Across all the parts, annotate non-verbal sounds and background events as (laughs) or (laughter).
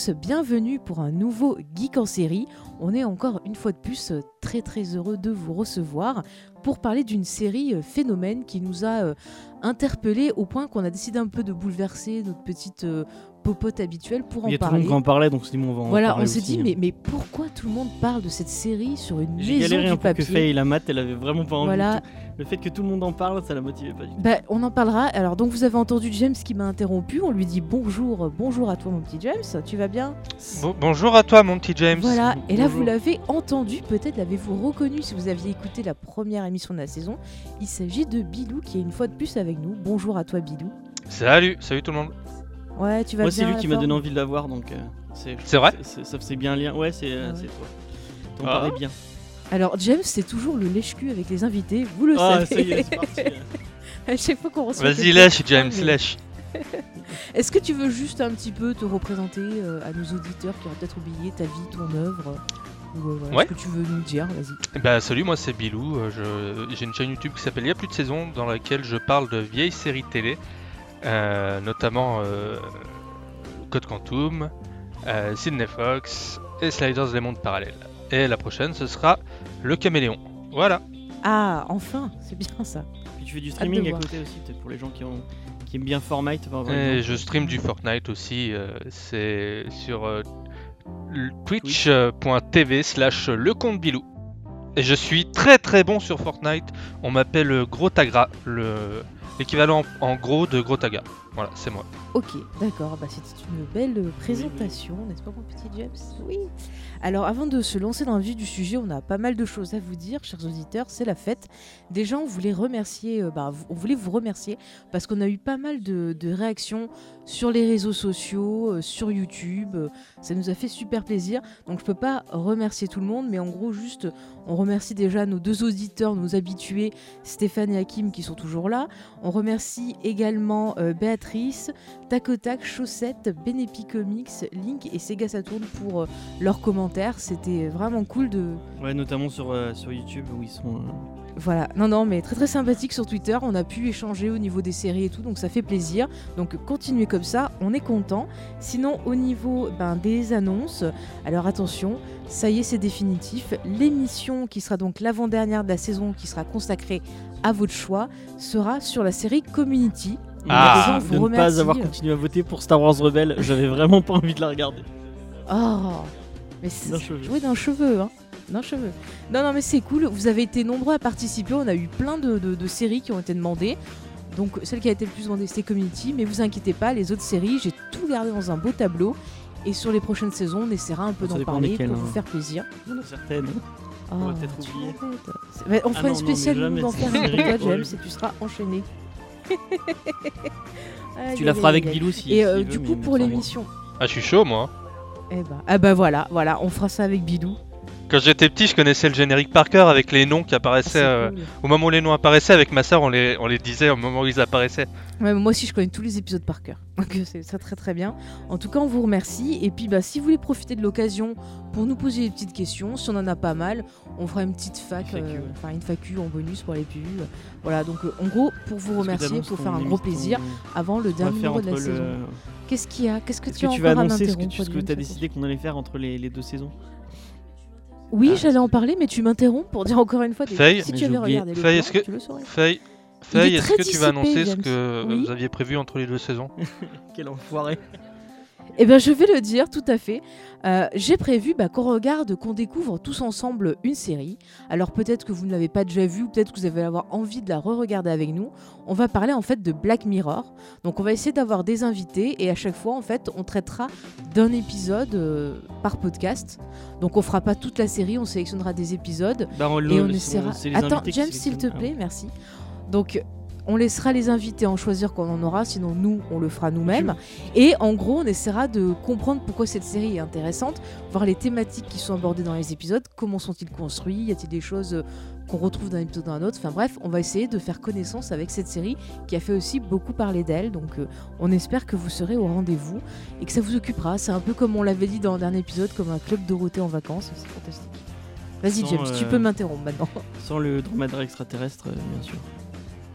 tous, bienvenue pour un nouveau Geek en série. On est encore une fois de plus euh, très très heureux de vous recevoir pour parler d'une série euh, phénomène qui nous a euh, interpellés au point qu'on a décidé un peu de bouleverser notre petite popote habituelle pour en Il y a tout le parler. monde qui en parlait, donc on va en Voilà, parler on s'est dit, mais, mais pourquoi tout le monde parle de cette série sur une J'ai maison galéré du un peu que papier? Faye la mat, elle avait vraiment pas envie. Voilà. Le fait que tout le monde en parle, ça la motivait pas du tout. Bah, on en parlera. Alors, donc, vous avez entendu James qui m'a interrompu. On lui dit bonjour, bonjour à toi, mon petit James. Tu vas bien? Bon- bonjour à toi, mon petit James. Voilà. Et là, vous l'avez entendu, peut-être l'avez-vous reconnu si vous aviez écouté la première émission de la saison. Il s'agit de Bilou qui est une fois de plus avec nous. Bonjour à toi, Bilou. Salut, salut tout le monde. Ouais, tu vas Moi, bien c'est lui qui m'a donné envie de la voir, donc euh, c'est. C'est vrai? c'est- Ça faisait bien lien. Ouais, c'est euh, Ah ouais. c'est toi. T'en Ah. parlais bien. Alors, James, c'est toujours le lèche-cul avec les invités. Vous le Ah, savez. ça y est, c'est parti. (laughs) à chaque fois qu'on reçoit. Vas-y, lèche, James, mais- lèche. (laughs) Est-ce que tu veux juste un petit peu te représenter euh, à nos auditeurs qui ont peut-être oublié ta vie, ton œuvre ou euh, voilà, Ouais. ce que tu veux nous dire Vas-y. Bah salut, moi c'est Bilou. euh, je- J'ai une chaîne YouTube qui s'appelle Il y a plus de saison dans laquelle je parle de vieilles séries télé, euh, notamment euh, Code Quantum, euh, Sydney Fox et Sliders des mondes parallèles. Et la prochaine ce sera Le Caméléon. Voilà. Ah, enfin, c'est bien ça. Puis tu fais du de streaming à côté aussi, peut-être pour les gens qui, ont... qui aiment bien Fortnite. par Et je stream du Fortnite aussi. euh, c'est sur euh, twitch.tv slash le compte Bilou. Et je suis très très bon sur Fortnite. On m'appelle Gros Tagra, le- l'équivalent en gros de Gros Taga. Voilà, c'est moi. Ok, d'accord. Bah, C'était une belle présentation, n'est-ce pas, mon petit James? Oui. Alors, avant de se lancer dans le vif du sujet, on a pas mal de choses à vous dire, chers auditeurs. C'est la fête. Déjà, on voulait remercier, euh, bah, on voulait vous remercier parce qu'on a eu pas mal de réactions sur les réseaux sociaux, euh, sur YouTube. Euh, Ça nous a fait super plaisir. Donc, je peux pas remercier tout le monde, mais en gros, juste, on remercie déjà nos deux auditeurs, nos habitués, Stéphane et Hakim, qui sont toujours là. On remercie également euh, Béatrice, Tacotac, Chaussette, Benepi Comics, Link et Sega Saturn pour leurs commentaires. C'était vraiment cool de. Ouais, notamment sur YouTube où ils sont. Voilà, non, non, mais très très sympathique sur Twitter. On a pu échanger au niveau des séries et tout, donc ça fait plaisir. Donc continuez comme ça, on est content. Sinon, au niveau ben, des annonces, alors attention, ça y est, c'est définitif. L'émission qui sera donc l'avant-dernière de la saison, qui sera consacrée à votre choix, sera sur la série Community. Ah. Gens vous de ne pas avoir continué à voter pour Star Wars Rebelle, j'avais vraiment pas envie de la regarder. Oh Mais c'est jouer d'un cheveu, hein D'un cheveu. Non, non, mais c'est cool. Vous avez été nombreux à participer. On a eu plein de, de- de séries qui ont été demandées. Donc, celle qui a été le plus demandée, c'était Community. Mais vous inquiétez pas, les autres séries, j'ai tout gardé dans un beau tableau. Et sur les prochaines saisons, on essaiera un peu d'en parler pour hein. vous faire plaisir. Il y en a certaines. Oh, va peut-être oublier. C'est- on Ah fera une non, non, spéciale jamais, d'en c'est faire un pour toi. James, et tu seras enchaîné. (laughs) Tu la feras avec. Bilou si. Et euh, du coup, pour l'émission. Ah, je suis chaud moi. Eh ben, ah bah voilà, voilà, on fera ça avec Bidou. Quand j'étais petit, je connaissais le générique par cœur avec les noms qui Ah, apparaissaient. c'est euh, cool. Au moment où les noms apparaissaient, avec ma soeur, on les, on les disait au moment où ils apparaissaient. Ouais, moi aussi, je connais tous les épisodes par cœur. (laughs) Donc c'est ça très très bien. En tout cas, on vous remercie. Et puis, bah, si vous voulez profiter de l'occasion pour nous poser des petites questions, si on en a pas mal, on fera une petite fac, euh, enfin une FAQ en bonus pour les pubs. Voilà, donc euh, en gros, pour vous remercier, pour faire un gros plaisir avant le dernier numéro de la le. saison. Qu'est-ce qu'il y a? Qu'est-ce que tu que as tu vas annoncer ce que tu ce que Adeline as décidé qu'on allait faire entre les, les deux saisons? Oui, Ah, j'allais en parler, mais tu m'interromps pour dire encore une fois. des- Faye si Mais tu avais regardé le Faye, plan, est-ce que- tu le saurais. Est-ce que tu vas annoncer ce que Oui. vous aviez prévu entre les deux saisons? (laughs) Quel enfoiré Eh bien, je vais le dire, tout à fait. Euh, J'ai prévu bah, qu'on regarde, qu'on découvre tous ensemble une série. Alors peut-être que vous ne l'avez pas déjà vue, ou peut-être que vous allez avoir envie de la re-regarder avec nous. On va parler en fait de Black Mirror. Donc on va essayer d'avoir des invités et à chaque fois en fait on traitera d'un épisode euh, par podcast. Donc on fera pas toute la série, on sélectionnera des épisodes Bah, on et on essaiera. Attends, James, s'il te. Ah plaît, merci. Donc, on laissera les invités en choisir quand on en aura, sinon nous, on le fera nous-mêmes. Et en gros, on essaiera de comprendre pourquoi cette série est intéressante, voir les thématiques qui sont abordées dans les épisodes, comment sont-ils construits, y a-t-il des choses euh, qu'on retrouve d'un épisode dans un autre. Enfin bref, on va essayer de faire connaissance avec cette série qui a fait aussi beaucoup parler d'elle. Donc, euh, on espère que vous serez au rendez-vous et que ça vous occupera. C'est un peu comme on l'avait dit dans le dernier épisode, comme un club Dorothée en vacances. C'est fantastique. Vas-y, James, tu euh, peux m'interrompre maintenant. Sans le dromadaire extraterrestre, euh, bien sûr.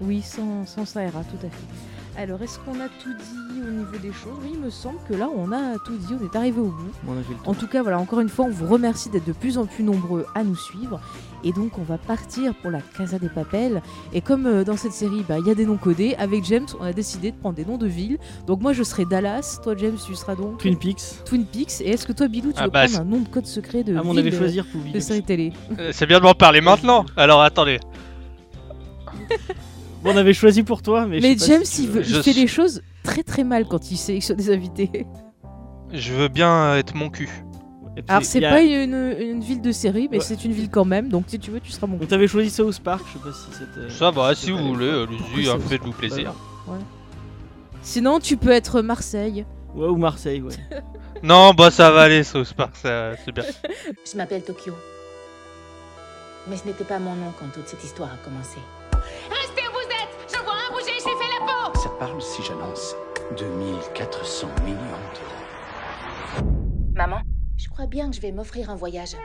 Oui, sans, sans ça ira, tout à fait. Alors, est-ce qu'on a tout dit au niveau des choses? Oui, il me semble que là, on a tout dit, on est arrivé au bout. On a fait le tour. En tout cas, voilà, encore une fois, on vous remercie d'être de plus en plus nombreux à nous suivre. Et donc, on va partir pour la Casa des Papels. Et comme euh, dans cette série, bah, il y a des noms codés, avec James, on a décidé de prendre des noms de villes. Donc, moi, je serai Dallas. Toi, James, tu seras donc Twin Peaks. Twin Peaks. Et est-ce que toi, Bilou, tu Ah veux bah, prendre un nom de code secret de avis, de- choisir pour de série télé Euh, C'est bien de m'en parler maintenant. Alors attendez. (laughs) On avait choisi pour toi, mais. je Mais sais pas James, si tu il, veux- veut- il Je fait suis- les choses très très mal quand il sélectionne des invités. Je veux bien être mon cul. Et puis, Alors, c'est il y a- pas une, une ville de série, mais Ouais. c'est une ville quand même. Donc, si tu veux, tu seras mon Donc, t'avais choisi South Park, je sais pas si c'était. Ça va, si vous pas- voulez, allez-y, hein, faites-vous plaisir. Sinon, tu peux être Marseille. Ouais, ou Marseille, ouais. (laughs) Non, bah ça va aller, South Park, ça- c'est bien. Je m'appelle Tokyo. Mais ce n'était pas mon nom quand toute cette histoire a commencé. Restez où vous êtes Je vois un bouger, j'ai fait la peau Ça parle si j'annonce 2400 millions d'euros. Maman Je crois bien que je vais m'offrir un voyage.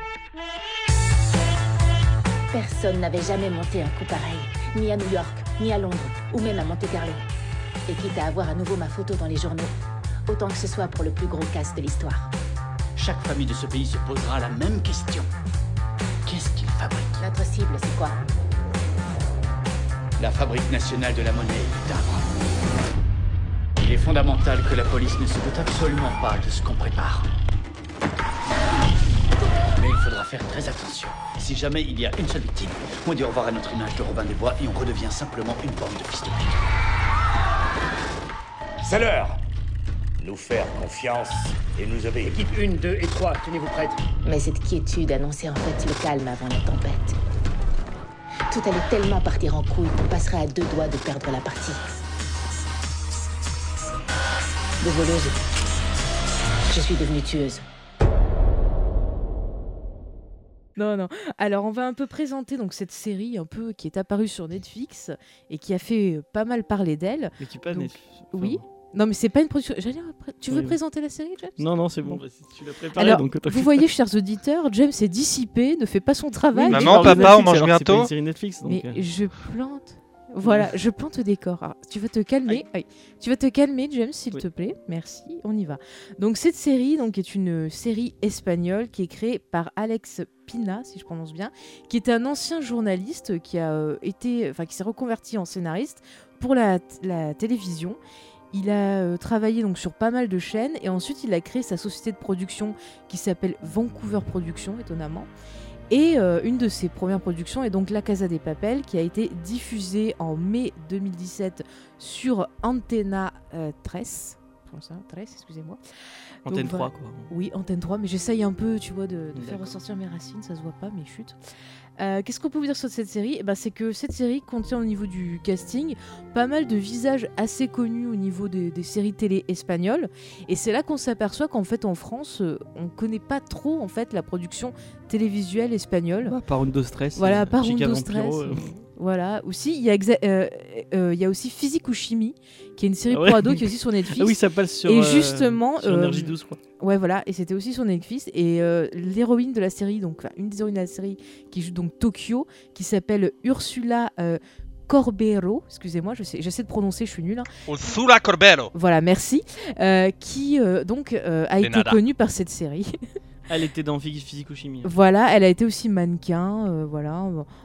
Personne n'avait jamais monté un coup pareil, ni à New York, ni à Londres, ou même à Monte-Carlo. Et quitte à avoir à nouveau ma photo dans les journaux, autant que ce soit pour le plus gros casse de l'histoire. Chaque famille de ce pays se posera la même question. Qu'est-ce qu'ils fabriquent Notre cible, c'est quoi? La fabrique nationale de la monnaie est timbre. Il est fondamental que la police ne se doute absolument pas de ce qu'on prépare. Mais il faudra faire très attention. Si jamais il y a une seule victime, on dit au revoir à notre image de Robin des Bois et on redevient simplement une bande de fils de pute. C'est l'heure Nous faire confiance et nous obéir. Équipe 1, 2 et 3, tenez-vous prêtes. Mais cette quiétude annonçait en fait le calme avant la tempête. Tout allait tellement partir en couille qu'on passerait à deux doigts de perdre la partie. De voleuse, je suis devenue tueuse. Non, non. Alors, on va un peu présenter donc cette série un peu qui est apparue sur Netflix et qui a fait pas mal parler d'elle. Mais tu pas Donc, Netflix. Enfin, oui. Non, mais c'est pas une production. Tu veux Oui. présenter la série, James? Non, non, c'est bon. Bah, tu l'as préparé, Alors, donc vous voyez, chers auditeurs, James est dissipé, ne fait pas son travail. Oui, mais Maman, papa, on mange c'est bientôt une série Netflix, donc, Mais euh, je plante. Voilà, je plante au décor. Alors, tu vas te calmer. Aïe. Tu vas te calmer, James, s'il Oui. te plaît? Merci. On y va. Donc cette série, donc, est une série espagnole qui est créée par Alex Pina, si je prononce bien, qui est un ancien journaliste qui a euh, été, enfin, qui s'est reconverti en scénariste pour la, la télévision. Il a euh, travaillé donc sur pas mal de chaînes et ensuite il a créé sa société de production qui s'appelle Vancouver Productions, étonnamment. Et euh, une de ses premières productions est donc La Casa des Papel, qui a été diffusée en mai 2017 sur Antena euh, 13. Comment ça? 13, excusez-moi. Antenne donc, 3, voilà. quoi. Oui, Antenne 3, mais j'essaye un peu, tu vois, de, de faire ressortir mes racines, ça se voit pas, mais chut. Euh, Qu'est-ce qu'on peut vous dire sur cette série? Eh ben, C'est que cette série contient au niveau du casting pas mal de visages assez connus au niveau des, des séries télé espagnoles. Et c'est là qu'on s'aperçoit qu'en fait en France, euh, on connaît pas trop en fait la production télévisuelle espagnole. Bah, par Undo Stress. Voilà, euh, par Undo Vampiro, Stress. Voilà, aussi il y, a exa- euh, euh, il y a aussi Physique ou Chimie, qui est une série Ah ouais pour ados qui est aussi sur Netflix. Ah oui, ça passe sur. Et euh, justement, Sur Énergie 12, je crois. Ouais, voilà, et c'était aussi sur Netfllix. Et euh, l'héroïne de la série, donc une des héroïnes de la série qui joue donc Tokyo, qui s'appelle Ursula euh, Corbero, excusez-moi, je sais- j'essaie de prononcer, je suis nulle. hein. Ursula Corbero. Voilà, merci. euh, qui euh, donc euh, a De été nada. connue par cette série. Elle était dans Physique Physico-Chimie. voilà, elle a été aussi mannequin. euh, voilà.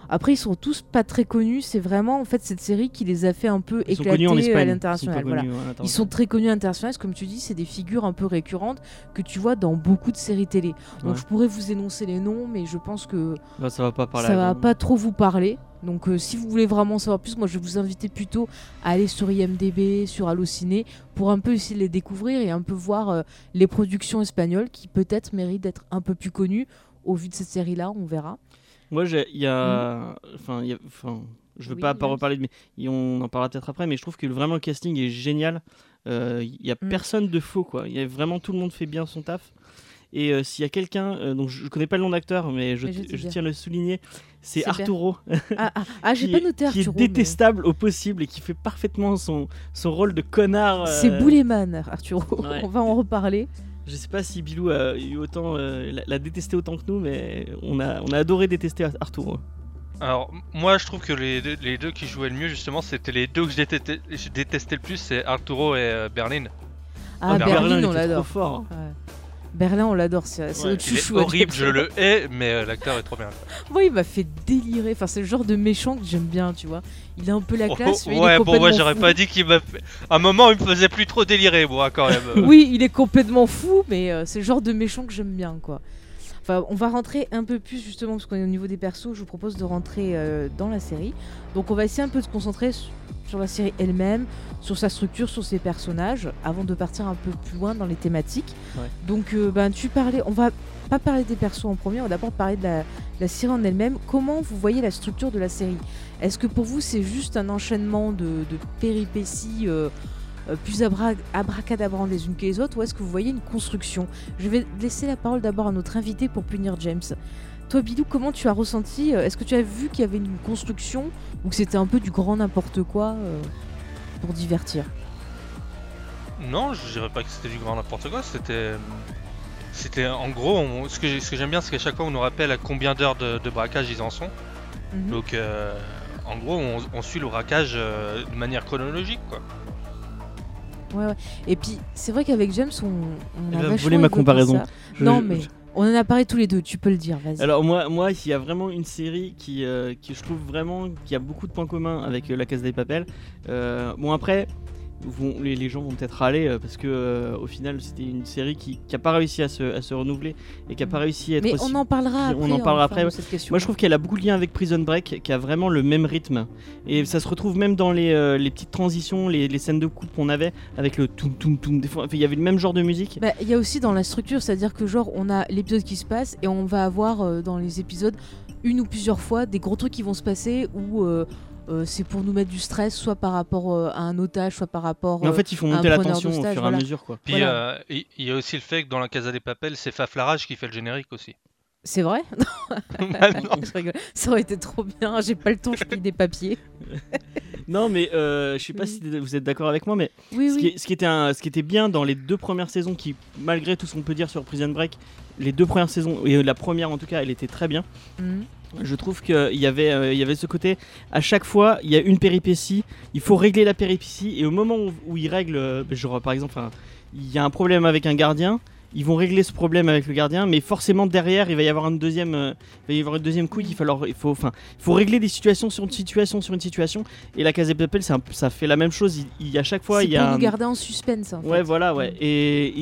Après, ils sont tous pas très connus. C'est vraiment en fait cette série qui les a fait un peu Ils éclater à Espagne. l'international. Ils Voilà. connus à Ils l'international. sont très connus internationaux, comme tu dis, c'est des figures un peu récurrentes que tu vois dans beaucoup de séries télé. Donc Ouais. je pourrais vous énoncer les noms, mais je pense que Bah, ça va pas parler. ça à va pas trop vous parler. Donc euh, si vous voulez vraiment savoir plus, moi je vais vous inviter plutôt à aller sur IMDB, sur Allociné, pour un peu essayer de les découvrir et un peu voir euh, les productions espagnoles qui peut-être méritent d'être un peu plus connues au vu de cette série-là, on verra. Moi, j'ai- il y a. Enfin, je veux Oui, pas, pas reparler de. Mais on en parlera peut-être après, mais je trouve que vraiment le casting est génial. Euh, Il y a Mm. personne de faux, quoi. Il y a vraiment tout le monde fait bien son taf. Et euh, s'il y a quelqu'un, euh, donc je, je connais pas le nom d'acteur, mais je, Mais tiens à le souligner, c'est Arturo, Ah, ah, (laughs) ah, j'ai pas noté qui est Arturo. mais- détestable au possible et qui fait parfaitement son, son rôle de connard. C'est euh, Bouleman, Arturo. Ouais. on va en reparler. Je sais pas si Bilou a eu autant, euh, l'a- l'a détesté autant que nous, mais on a, on a adoré détester Ar- Arturo. Alors, moi, je trouve que les deux, les deux qui jouaient le mieux, justement, c'était les deux que je détestais, je détestais le plus, c'est Arturo et euh, Berlin. Ah, Berlin, on l'adore. fort. Ouais. Berlin, on l'adore, c'est Ouais, notre chouchou. horrible, je le hais, mais euh, l'acteur est trop bien. Moi, il m'a fait délirer. Enfin, c'est le genre de méchant que j'aime bien, tu vois. Il a un peu la classe, Oh, mais il est ouais, bon, moi, j'aurais pas dit qu'il m'a fait. À un moment, il me faisait plus trop délirer, moi, quand même. (laughs) Oui, il est complètement fou, mais euh, c'est le genre de méchant que j'aime bien, quoi. Enfin, on va rentrer un peu plus justement parce qu'on est au niveau des persos. Je vous propose de rentrer euh, dans la série. Donc, on va essayer un peu de se concentrer su- sur la série elle-même, sur sa structure, sur ses personnages, avant de partir un peu plus loin dans les thématiques. Ouais. Donc, euh, ben, tu parlais. On va pas parler des persos en premier. On va d'abord parler de la, la série en elle-même. Comment vous voyez la structure de la série? Est-ce que pour vous c'est juste un enchaînement de, de péripéties euh, plus abra abracadabrantes les unes que les autres ou est-ce que vous voyez une construction? Je vais laisser la parole d'abord à notre invité pour punir James. Toi Bilou, comment tu as ressenti euh, Est-ce que tu as vu qu'il y avait une construction ou que c'était un peu du grand n'importe quoi euh, pour divertir? Non, je dirais pas que c'était du grand n'importe quoi, c'était. C'était en gros, on- ce que j'aime bien, c'est qu'à chaque fois on nous rappelle à combien d'heures de, de braquage ils en sont. Mhm. Donc, euh, en gros, on, on suit le braquage euh, de manière chronologique, quoi. Ouais, ouais. Et puis c'est vrai qu'avec James on, on a voler ma comparaison. Je- Non je- mais on en a parlé tous les deux, tu peux le dire, vas-y. Alors moi, moi, il y a vraiment une série qui, euh, qui je trouve vraiment qui a beaucoup de points communs avec euh, la Casa des Papel. Euh, bon après, vont, les, les gens vont peut-être râler euh, parce que euh, au final c'était une série qui n'a pas réussi à se, à se renouveler et qui n'a pas réussi à être mais aussi on en parlera on après. en parlera après, cette question. Moi je trouve qu'elle a beaucoup de lien avec Prison Break, qui a vraiment le même rythme. Et ça se retrouve même dans les, euh, les petites transitions, les, les scènes de coupe qu'on avait, avec le toum toum toum. Des fois, enfin, il y avait le même genre de musique. Bah, Il y a aussi dans la structure, c'est-à-dire que genre on a l'épisode qui se passe et on va avoir euh, dans les épisodes une ou plusieurs fois des gros trucs qui vont se passer où euh, euh, c'est pour nous mettre du stress, soit par rapport euh, à un otage, soit par rapport. Mais en euh, fait, ils font un monter la tension au fur et voilà. à mesure, quoi. Puis, Voilà. euh, il y a aussi le fait que dans la Casa des Papel, c'est Faflarage qui fait le générique aussi. C'est vrai? (laughs) (laughs) Bah non. Je rigole. Ça aurait été trop bien. J'ai pas le temps, je plie des papiers. (laughs) Non, mais euh, je sais pas Oui. si vous êtes d'accord avec moi, mais Oui, ce, qui oui. est- ce qui était un- ce qui était bien dans les deux premières saisons, qui malgré tout ce qu'on peut dire sur Prison Break, les deux premières saisons et la première en tout cas, elle était très bien. Mhm. Je trouve qu'il y avait, euh, il y avait ce côté, à chaque fois, il y a une péripétie, il faut régler la péripétie, et au moment où, où ils règlent, euh, genre par exemple, il y a un problème avec un gardien, ils vont régler ce problème avec le gardien, mais forcément derrière, il va y avoir une deuxième, euh, il va y avoir une deuxième couille, il, falloir, il faut, enfin, faut régler des situations sur une situation sur une situation, et la Casa de Papel, c'est un peu- ça fait la même chose, il, il y a à chaque fois, il y a un- garder en suspense. En Ouais, fait. voilà, ouais. Mm. Et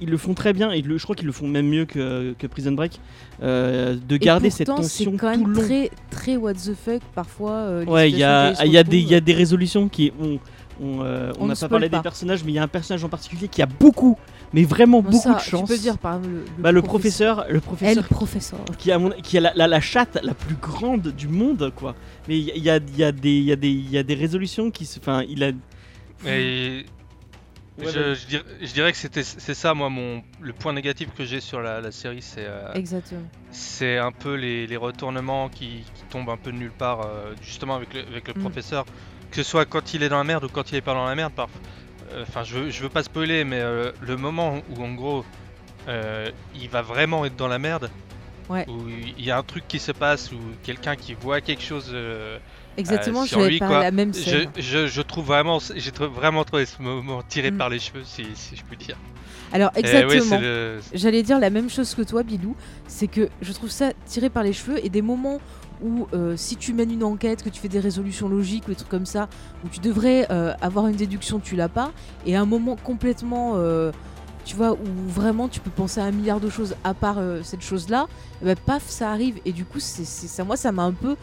ils, le font très bien. Et le- je crois qu'ils le font même mieux que, que Prison Break. euh, de garder cette pourtant, c'est tension quand même le long. très, très what the fuck parfois. euh, Ouais, il y a, y, des- y a des résolutions qui. On on, euh, n'a pas parlé pas. des personnages, mais il y a un personnage en particulier qui a beaucoup, mais vraiment Bon, beaucoup ça, de chance. Tu peux dire par exemple le, Bah, le professeur, le Elle, professeur qui a, mon- qui a la, la- la chatte la plus grande du monde, quoi. Mais il y a, y des, il y a des, il y a des résolutions qui se. Enfin, il a. Et Ouais, je, dirais, je dirais que c'était c'est ça moi mon le point négatif que j'ai sur la, la série c'est euh, Exactement. c'est un peu les, les retournements qui, qui tombent un peu de nulle part euh, justement avec le, avec le Mm. professeur que ce soit quand il est dans la merde ou quand il est pas dans la merde parfois enfin je, veux, je veux pas spoiler mais euh, le moment où en gros euh, il va vraiment être dans la merde Ouais. où il y a un truc qui se passe ou quelqu'un qui voit quelque chose euh, Exactement, sur j'avais lui, quoi. la même je, scène. je, je trouve vraiment j'ai trou- vraiment trouvé ce moment tiré Mm. par les cheveux si, si je puis dire Alors ouais, exactement. le- J'allais dire la même chose que toi, Bilou. C'est que je trouve ça tiré par les cheveux et des moments où, euh, si tu mènes une enquête, que tu fais des résolutions logiques ou des trucs comme ça, où tu devrais euh, avoir une déduction, tu l'as pas, et un moment complètement, euh, tu vois, où vraiment tu peux penser à un milliard de choses à part cette chose-là, bah, paf, ça arrive. Et du coup, ça, moi, ça m'a un peu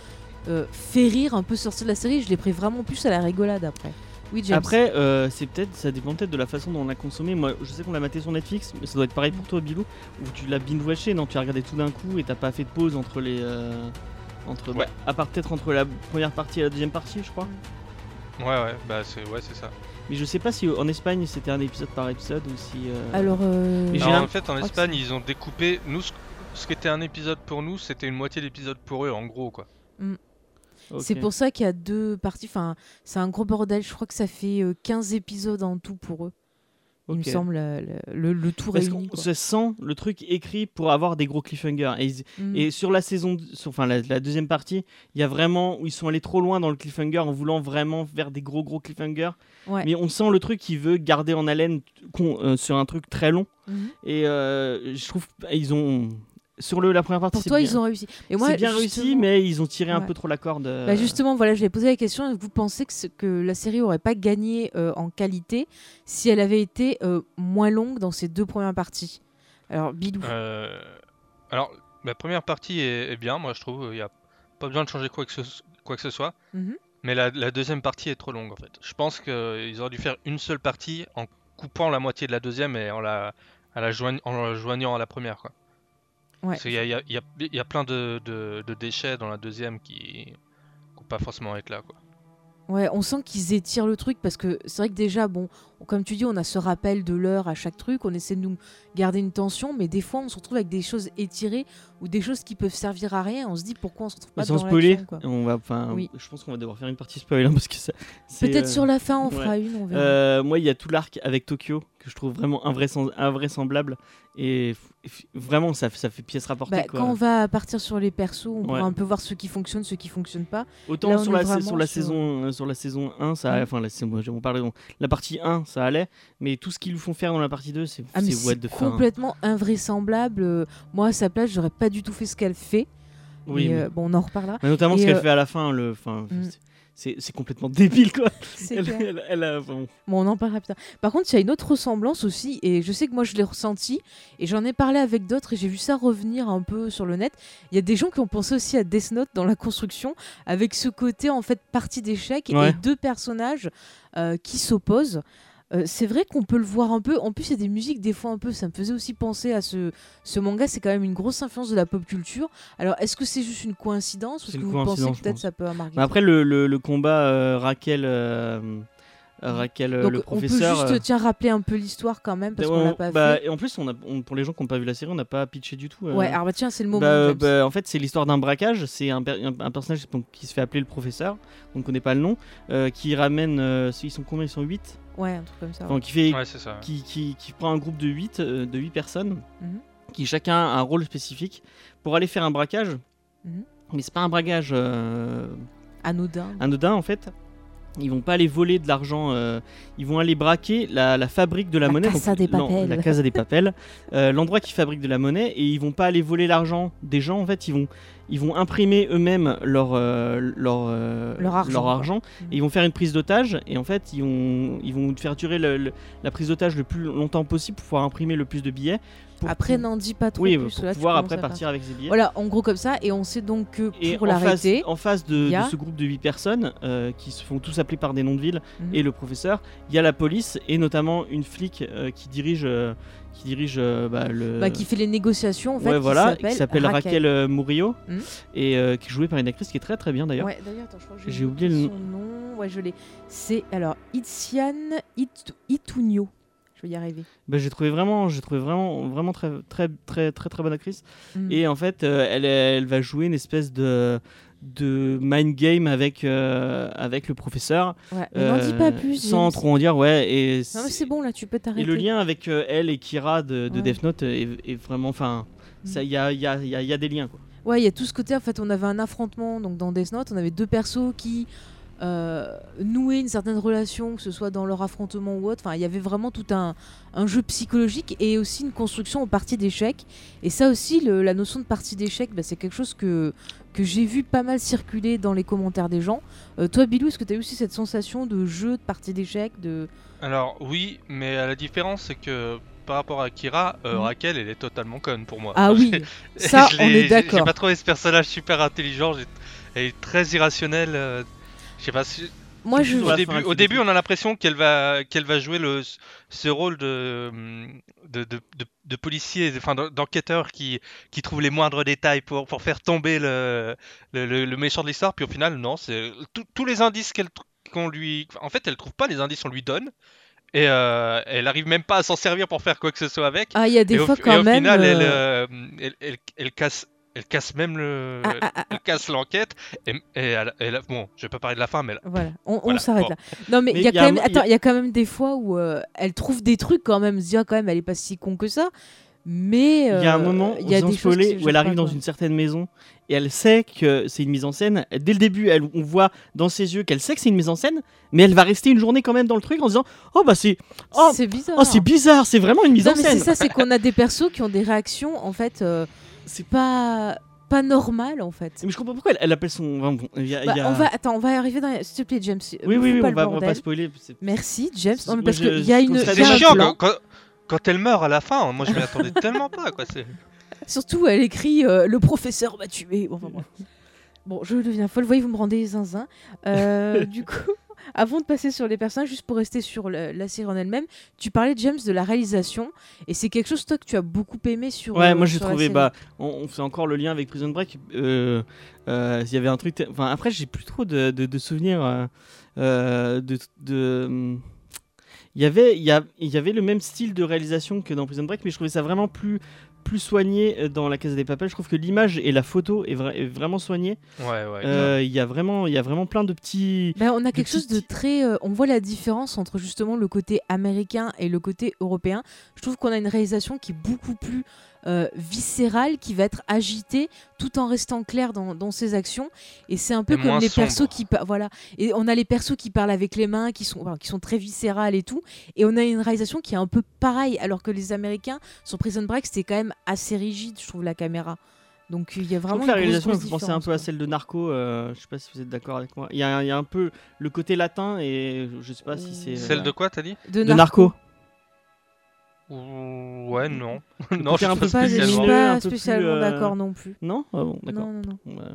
fait rire, un peu sorti de la série. Je l'ai pris vraiment plus à la rigolade après. Oui. Après, c'est peut-être, ça dépend peut-être de la façon dont on l'a consommé. Moi, je sais qu'on l'a maté sur Netflix, mais ça doit être pareil pour toi, Bilou, où tu l'as binge-watché, non Tu as regardé tout d'un coup et t'as pas fait de pause entre les. Entre, Ouais. bah, à part peut-être entre la première partie et la deuxième partie, je crois. ouais ouais bah c'est ouais c'est ça Mais je sais pas si euh, en Espagne c'était un épisode par épisode ou si. euh, Alors, euh, Non, en fait en que Espagne ils ont découpé nous ce, ce qui était un épisode pour nous c'était une moitié d'épisode pour eux en gros quoi ok. C'est pour ça qu'il y a deux parties. Enfin, c'est un gros bordel. Je crois que ça fait euh, 15 épisodes en tout pour eux. Il me semble, la- le, le tout Parce réuni. qu'on quoi. se sent le truc écrit pour avoir des gros cliffhangers. Et, ils- Mm. et sur la saison, sur- enfin la, la deuxième partie, il y a vraiment où ils sont allés trop loin dans le cliffhanger en voulant vraiment faire des gros gros cliffhangers. Ouais. Mais on sent le truc qui veut garder en haleine euh, sur un truc très long. Mhm. Et euh, je trouve ils ont sur le, la première partie. Pour c'est toi, bien- ils ont réussi. Et moi, c'est bien réussi, mais ils ont tiré un peu trop la corde. euh, Bah justement, voilà, je vais poser la question. Vous pensez que, ce- que la série aurait pas gagné euh, en qualité si elle avait été euh, moins longue dans ses deux premières parties? Alors, Bilou. Euh, alors, la première partie est, est bien, moi je trouve. Il n'y a pas besoin de changer quoi que ce, quoi que ce soit. Mhm. Mais la, la deuxième partie est trop longue en fait. Je pense qu'ils auraient dû faire une seule partie en coupant la moitié de la deuxième et en la, à la joigne- en la joignant à la première. Quoi. Ouais. Parce qu'il y a, il y a- y a- y a plein de, de- de déchets dans la deuxième qui n'ont pas forcément être là. Quoi. Ouais, on sent qu'ils étirent le truc parce que c'est vrai que déjà, bon, comme tu dis, on a ce rappel de l'heure à chaque truc, on essaie de nous garder une tension, mais des fois, on se retrouve avec des choses étirées ou des choses qui peuvent servir à rien. On se dit pourquoi on se retrouve pas sans dans spoiler, quoi. on va, enfin, Oui. je pense qu'on va devoir faire une partie spoil hein, parce que ça. Peut-être euh, sur la fin, on ouais. fera une, on verra. Euh, moi, il y a tout l'arc avec Tokyo que je trouve vraiment invraisemb- invraisemblable et vraiment ça, ça fait pièce rapportée. Bah, quoi. quand on va partir sur les persos, on Ouais. pourra un peu voir ce qui fonctionne, ce qui fonctionne pas. Autant là, on sur, la, vraiment sur la sur- saison euh, sur la saison 1, ça, Mm. enfin la, saison- moi, je vais en parler, bon, la partie 1, ça allait, mais tout ce qu'ils nous font faire dans la partie 2, c'est Ah fin. complètement invraisemblable. Euh, Moi à sa place, j'aurais pas du tout fait ce qu'elle fait. Oui, Mais, euh, bon, on en reparlera. mais notamment Et, ce qu'elle euh, fait à la fin, le, Mm. C'est- complètement débile quoi. Elle, clair. elle- elle a- enfin, Bon, on en parlera plus tard. Par contre, il y a une autre ressemblance aussi, et je sais que moi je l'ai ressenti, et j'en ai parlé avec d'autres, et j'ai vu ça revenir un peu sur le net. Il y a des gens qui ont pensé aussi à Death Note dans la construction, avec ce côté en fait partie d'échec Ouais. et deux personnages euh, qui s'opposent. Euh, c'est vrai qu'on peut le voir un peu. En plus, il y a des musiques, des fois un peu. Ça me faisait aussi penser à ce, ce manga. C'est quand même une grosse influence de la pop culture. Alors, est-ce que c'est juste une coïncidence? Ou C'est est-ce que vous pensez que peut-être ça peut marquer après le, le, le combat euh, Raquel, euh, Raquel euh, Donc, le on professeur. peut juste euh, tiens, rappeler un peu l'histoire quand même, parce qu'on on- l'a pas bah, fait. Et en plus, on a, on- pour les gens qui n'ont pas vu la série, on n'a pas pitché du tout. euh, Ouais, alors bah tiens, c'est le moment. Bah, bah, en fait, c'est l'histoire d'un braquage. C'est un, per- un- un personnage qui se fait appeler le professeur, on ne connaît pas le nom, euh, qui ramène. euh, ils sont combien Ils sont 8 Ouais, un truc comme ça. Enfin, qui, fait, Ouais, c'est ça. qui, qui, qui prend un groupe de 8, de 8 personnes, Mhm. qui chacun a un rôle spécifique, pour aller faire un braquage. Mhm. Mais c'est pas un braquage euh, Anodin. anodin en fait. Ils vont pas aller voler de l'argent, euh, ils vont aller braquer la, la fabrique de la, La monnaie. Casa des. La Casa des Papel, euh, l'endroit qui fabrique de la monnaie, et ils vont pas aller voler l'argent des gens. En fait, ils vont, ils vont imprimer eux-mêmes leur, euh, leur, Leur argent. Mhm. et ils vont faire une prise d'otage. Et en fait, ils vont, ils vont faire durer le- le- la prise d'otage le plus longtemps possible pour pouvoir imprimer le plus de billets. Pour Après, n'en dis pas trop oui, plus. pour là, pouvoir après partir avec billets. Voilà, en gros comme ça, et on sait donc que Et pour l'arrêter, en face de, a- ce groupe de 8 personnes euh, qui se font tous appeler par des noms de villes Mhm. et le professeur, il y a la police et notamment une flic euh, qui dirige, euh, qui dirige bah, le. bah, qui fait les négociations, en fait, ouais, qui voilà, s'appelle qui s'appelle Raquel, Murillo Mhm. et qui est jouée par une actrice qui est très très bien d'ailleurs. Ouais, d'ailleurs, attends, je crois que J'ai oublié le nom. nom. Ouais, je l'ai. C'est alors Itziane It- Itunio. Je vais y arriver. Bah, j'ai trouvé vraiment, j'ai trouvé vraiment, vraiment très très très très très bonne actrice. Mm. Et en fait, euh, elle, elle va jouer une espèce de de mind game avec euh, avec le professeur. Ouais, n'en dis euh, pas plus. Sans trop en dire, ouais. Et Non, mais c'est bon, là, tu peux t'arrêter. Et le lien avec euh, elle et Kira de, de Ouais. Death Note est, est vraiment. Enfin, Mm. ça, il y a, il y, a, y a- y a des liens. Quoi. Ouais, il y a tout ce côté. En fait, on avait un affrontement donc dans Death Note. On avait deux persos qui euh, nouaient une certaine relation, que ce soit dans leur affrontement ou autre. Enfin, il y avait vraiment tout un, un jeu psychologique et aussi une construction en partie d'échecs. Et ça aussi, le- la notion de partie d'échecs, bah, c'est quelque chose que, que j'ai vu pas mal circuler dans les commentaires des gens. Euh, toi, Bilou, est-ce que tu as eu aussi cette sensation de jeu, de partie d'échecs de... Alors oui, mais la différence c'est que par rapport à Kira, euh, Mhm. Raquel elle est totalement conne pour moi. Ah oui, (laughs) ça, on est d'accord. J'ai pas trouvé ce personnage super intelligent, elle est très irrationnelle. Je sais pas si. Moi, je... Au début, au on a l'impression qu'elle va, qu'elle va jouer le, ce rôle de, de, de, de- de policier, enfin d'en- d'enquêteur qui, qui trouve les moindres détails pour, pour faire tomber le, le, le- le méchant de l'histoire. Puis au final, non, c'est tous les indices qu'elle qu'on lui, en fait, elle trouve pas les indices, on lui donne. Et euh, elle arrive même pas à s'en servir pour faire quoi que ce soit avec. Ah, il y a des et au, fois et quand au même... final, elle, euh, euh, elle, elle- elle casse, elle casse même le, Ah, ah, ah, elle casse l'enquête et, et elle, elle a- bon, je vais pas parler de la fin, mais elle- Voilà, on, s'arrête bon. là. Non, mais il y a il y a quand même, mo- il y a- attends, il y a quand même des fois où euh, elle trouve des trucs quand même, se dit quand même, elle est pas si con que ça. Mais Il y a un euh, moment, y a des où elle arrive pas, dans quoi. une certaine maison et elle sait que c'est une mise en scène. Dès le début, elle, on voit dans ses yeux qu'elle sait que c'est une mise en scène, mais elle va rester une journée quand même dans le truc en disant Oh bah c'est oh, c'est bizarre. oh, c'est bizarre, c'est vraiment une mise Non, en mais c'est scène. ça, c'est qu'on a des persos qui ont des réactions en fait, euh, c'est pas pas normal en fait. Mais je comprends pourquoi elle, elle appelle son. enfin, bon, il y a- Bah, il y a- On va, attends, on va arriver dans. S'il te plaît, James. Oui, oui, oui, pas on va, on va bordel. pas spoiler. Merci, James. Non, parce qu'il y a une. c'est chiant quand, quand, quand elle meurt à la fin. Moi, je m'y attendais (laughs) tellement pas, quoi. C'est Surtout, elle écrit euh, Le professeur m'a tué. Bon, enfin. Bon, je deviens folle. Vous voyez, vous me rendez zinzin. Euh, (laughs) du coup, avant de passer sur les personnages, juste pour rester sur la, la série en elle-même, tu parlais, James, de la réalisation. Et c'est quelque chose, toi, que tu as beaucoup aimé sur. Ouais, euh, moi j'ai trouvé, bah, on, on fait encore le lien avec Prison Break. euh, euh, Il y avait un truc, enfin après j'ai plus trop de, de- de souvenirs euh, de, de, hum, il y avait, il y, y avait le même style de réalisation que dans Prison Break, mais je trouvais ça vraiment plus plus soigné euh, dans la Casa des Papel. Je trouve que l'image et la photo est, vra- est vraiment soignée. ouais, ouais. Euh, Il y a vraiment, il y a vraiment plein de petits. Ben, on a quelque petits chose de très. euh, on voit la différence entre justement le côté américain et le côté européen. Je trouve qu'on a une réalisation qui est beaucoup plus euh, viscérale, qui va être agitée tout en restant claire dans, dans ses actions. Et c'est un peu Et comme les persos qui. Voilà. Et on a les persos qui parlent avec les mains, qui sont, enfin, qui sont très viscérales et tout. Et on a une réalisation qui est un peu pareille, alors que les Américains, sur Prison Break, c'était quand même assez rigide, je trouve, la caméra. Donc il y a Je vraiment que la réalisation me penser un peu à celle de Narco. euh, je sais pas si vous êtes d'accord avec moi. Il y, a, il y a un peu le côté latin et je sais pas si c'est. Celle euh, de quoi, t'as dit? De, de Narco. Ouais, non. (laughs) Non, je un suis peu pas pas, je suis spécialement. un pas spécialement euh, d'accord non plus. Non? Ah bon, d'accord. Non, non, non. Ouais.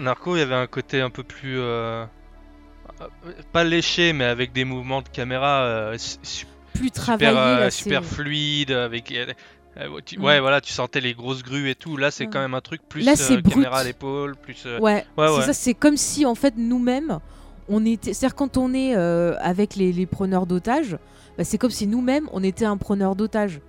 Narco, il y avait un côté un peu plus. euh, euh, Pas léché, mais avec des mouvements de caméra euh, su- plus super, travaillé là, super fluide. Avec, Mm. Ouais, voilà, tu sentais les grosses grues et tout. Là, c'est Ouais. quand même un truc plus Là, c'est caméra brut. à l'épaule, plus. euh, Ouais, Ouais, c'est ouais. ça, c'est comme si en fait nous-mêmes, on était. C'est-à-dire quand on est euh, avec les, les preneurs d'otages, bah, c'est comme si nous-mêmes on était un preneur d'otages.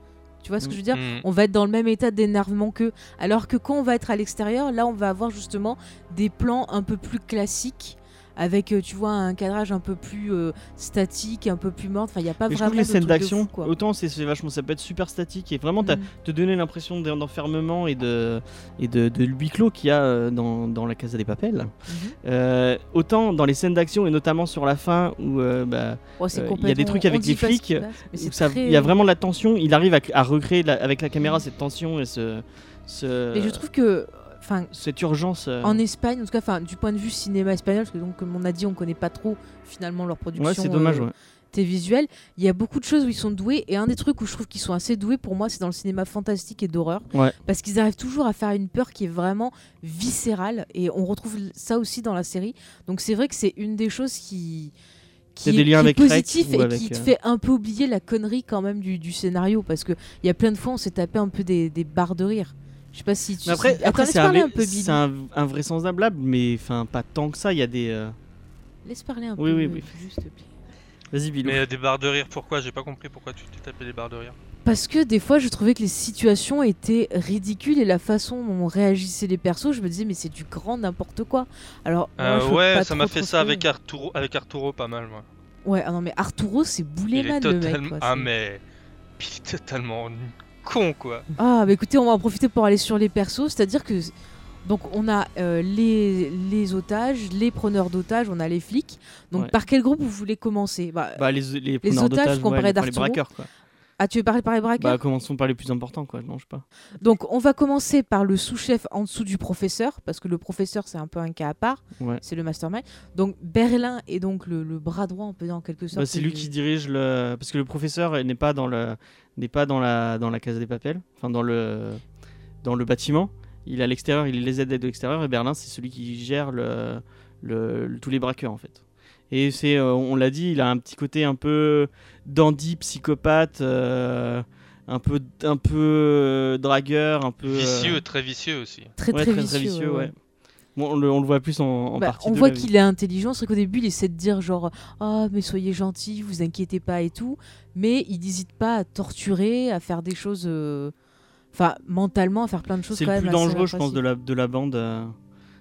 Tu vois ce que je veux dire mm. On va être dans le même état d'énervement qu'eux. Alors que quand on va être à l'extérieur, là on va avoir justement des plans un peu plus classiques. Avec, euh, tu vois, un cadrage un peu plus euh, statique, un peu plus mort. Enfin, il n'y a pas Mais je vraiment trouve que les scènes d'action, autant c'est vachement, ça peut être super statique et vraiment Mm. te donner l'impression d'en- d'enfermement et de et de, de huis clos qu'il y a euh, dans, dans la Casa des Papels. Mhm. Euh, autant dans les scènes d'action et notamment sur la fin où euh, bah, Euh, il y a des trucs avec qui flics très- il y a vraiment de la tension. Il arrive à, à recréer la- avec la caméra cette tension et ce, ce- Mais je trouve que. Enfin, cette urgence. euh, En Espagne, en tout cas, enfin, du point de vue cinéma espagnol, parce que donc, comme on a dit, on connaît pas trop finalement leur production Ouais, c'est dommage. euh, ouais. télévisuelle. Il y a beaucoup de choses où ils sont doués, et un des trucs où je trouve qu'ils sont assez doués pour moi, c'est dans le cinéma fantastique et d'horreur, Ouais. parce qu'ils arrivent toujours à faire une peur qui est vraiment viscérale, et on retrouve ça aussi dans la série. Donc c'est vrai que c'est une des choses qui qui des liens qui est avec positif et avec, qui te euh, fait un peu oublier la connerie quand même du, du scénario parce que il y a plein de fois on s'est tapé un peu des, des barres de rire. Je sais pas si tu Mais après, si- après c'est laisse parler un, un peu c'est Billy. un, invraisemblable, mais enfin pas tant que ça. Il y a des. euh, Laisse parler un Oui, peu. oui, oui. Juste, s'il te plaît. Vas-y, Bilou. Mais euh, des barres de rire, pourquoi? J'ai pas compris pourquoi tu t'es tapé des barres de rire. Parce que des fois, je trouvais que les situations étaient ridicules et la façon dont réagissaient les persos, je me disais, mais c'est du grand n'importe quoi. Alors, Euh, ouais, ça m'a fait ça avec Arturo, avec Arturo pas mal, moi. Ouais, ah non, mais Arturo, c'est Bouléman le mec. quoi, Ah, mais. Il est totalement con, quoi. Ah, bah écoutez, on va en profiter pour aller sur les persos, c'est-à-dire que. Donc, on a euh, les, les otages, les preneurs d'otages, on a les flics. Donc, Ouais. par quel groupe vous voulez commencer? Bah, Bah, les, les, preneurs otages d'otages, comparés ouais, les- les d'Arturo. Ah, tu veux parler par les braqueurs Bah, commençons par les plus importants, quoi. Non, je sais pas. Donc, on va commencer par le sous-chef en dessous du professeur, parce que le professeur, c'est un peu un cas à part. Ouais. C'est le mastermind. Donc, Berlin est donc le, le bras droit, on peut dire en quelque sorte. Bah, c'est lui du- qui dirige le. Parce que le professeur n'est pas dans le n'est pas dans la dans la case des papels, enfin dans le dans le bâtiment. Il est à l'extérieur, il les aide de l'extérieur. Et Berlin, c'est celui qui gère le, le- le- tous les braqueurs en fait. Et c'est, euh, on l'a dit, il a un petit côté un peu dandy, psychopathe, euh, un peu un peu euh, dragueur, un peu euh, Vicieux, très vicieux aussi. Très, ouais, très, très, vicieux. vicieux, ouais. Bon, on, le, on le voit plus en, en Bah, partie. on voit qu'il est intelligent, c'est qu'au début il essaie de dire genre ah mais soyez gentil, vous inquiétez pas et tout, mais il n'hésite pas à torturer, à faire des choses. euh, enfin mentalement à faire plein de choses C'est quand le même plus dangereux, je pense, de la, de la bande. euh,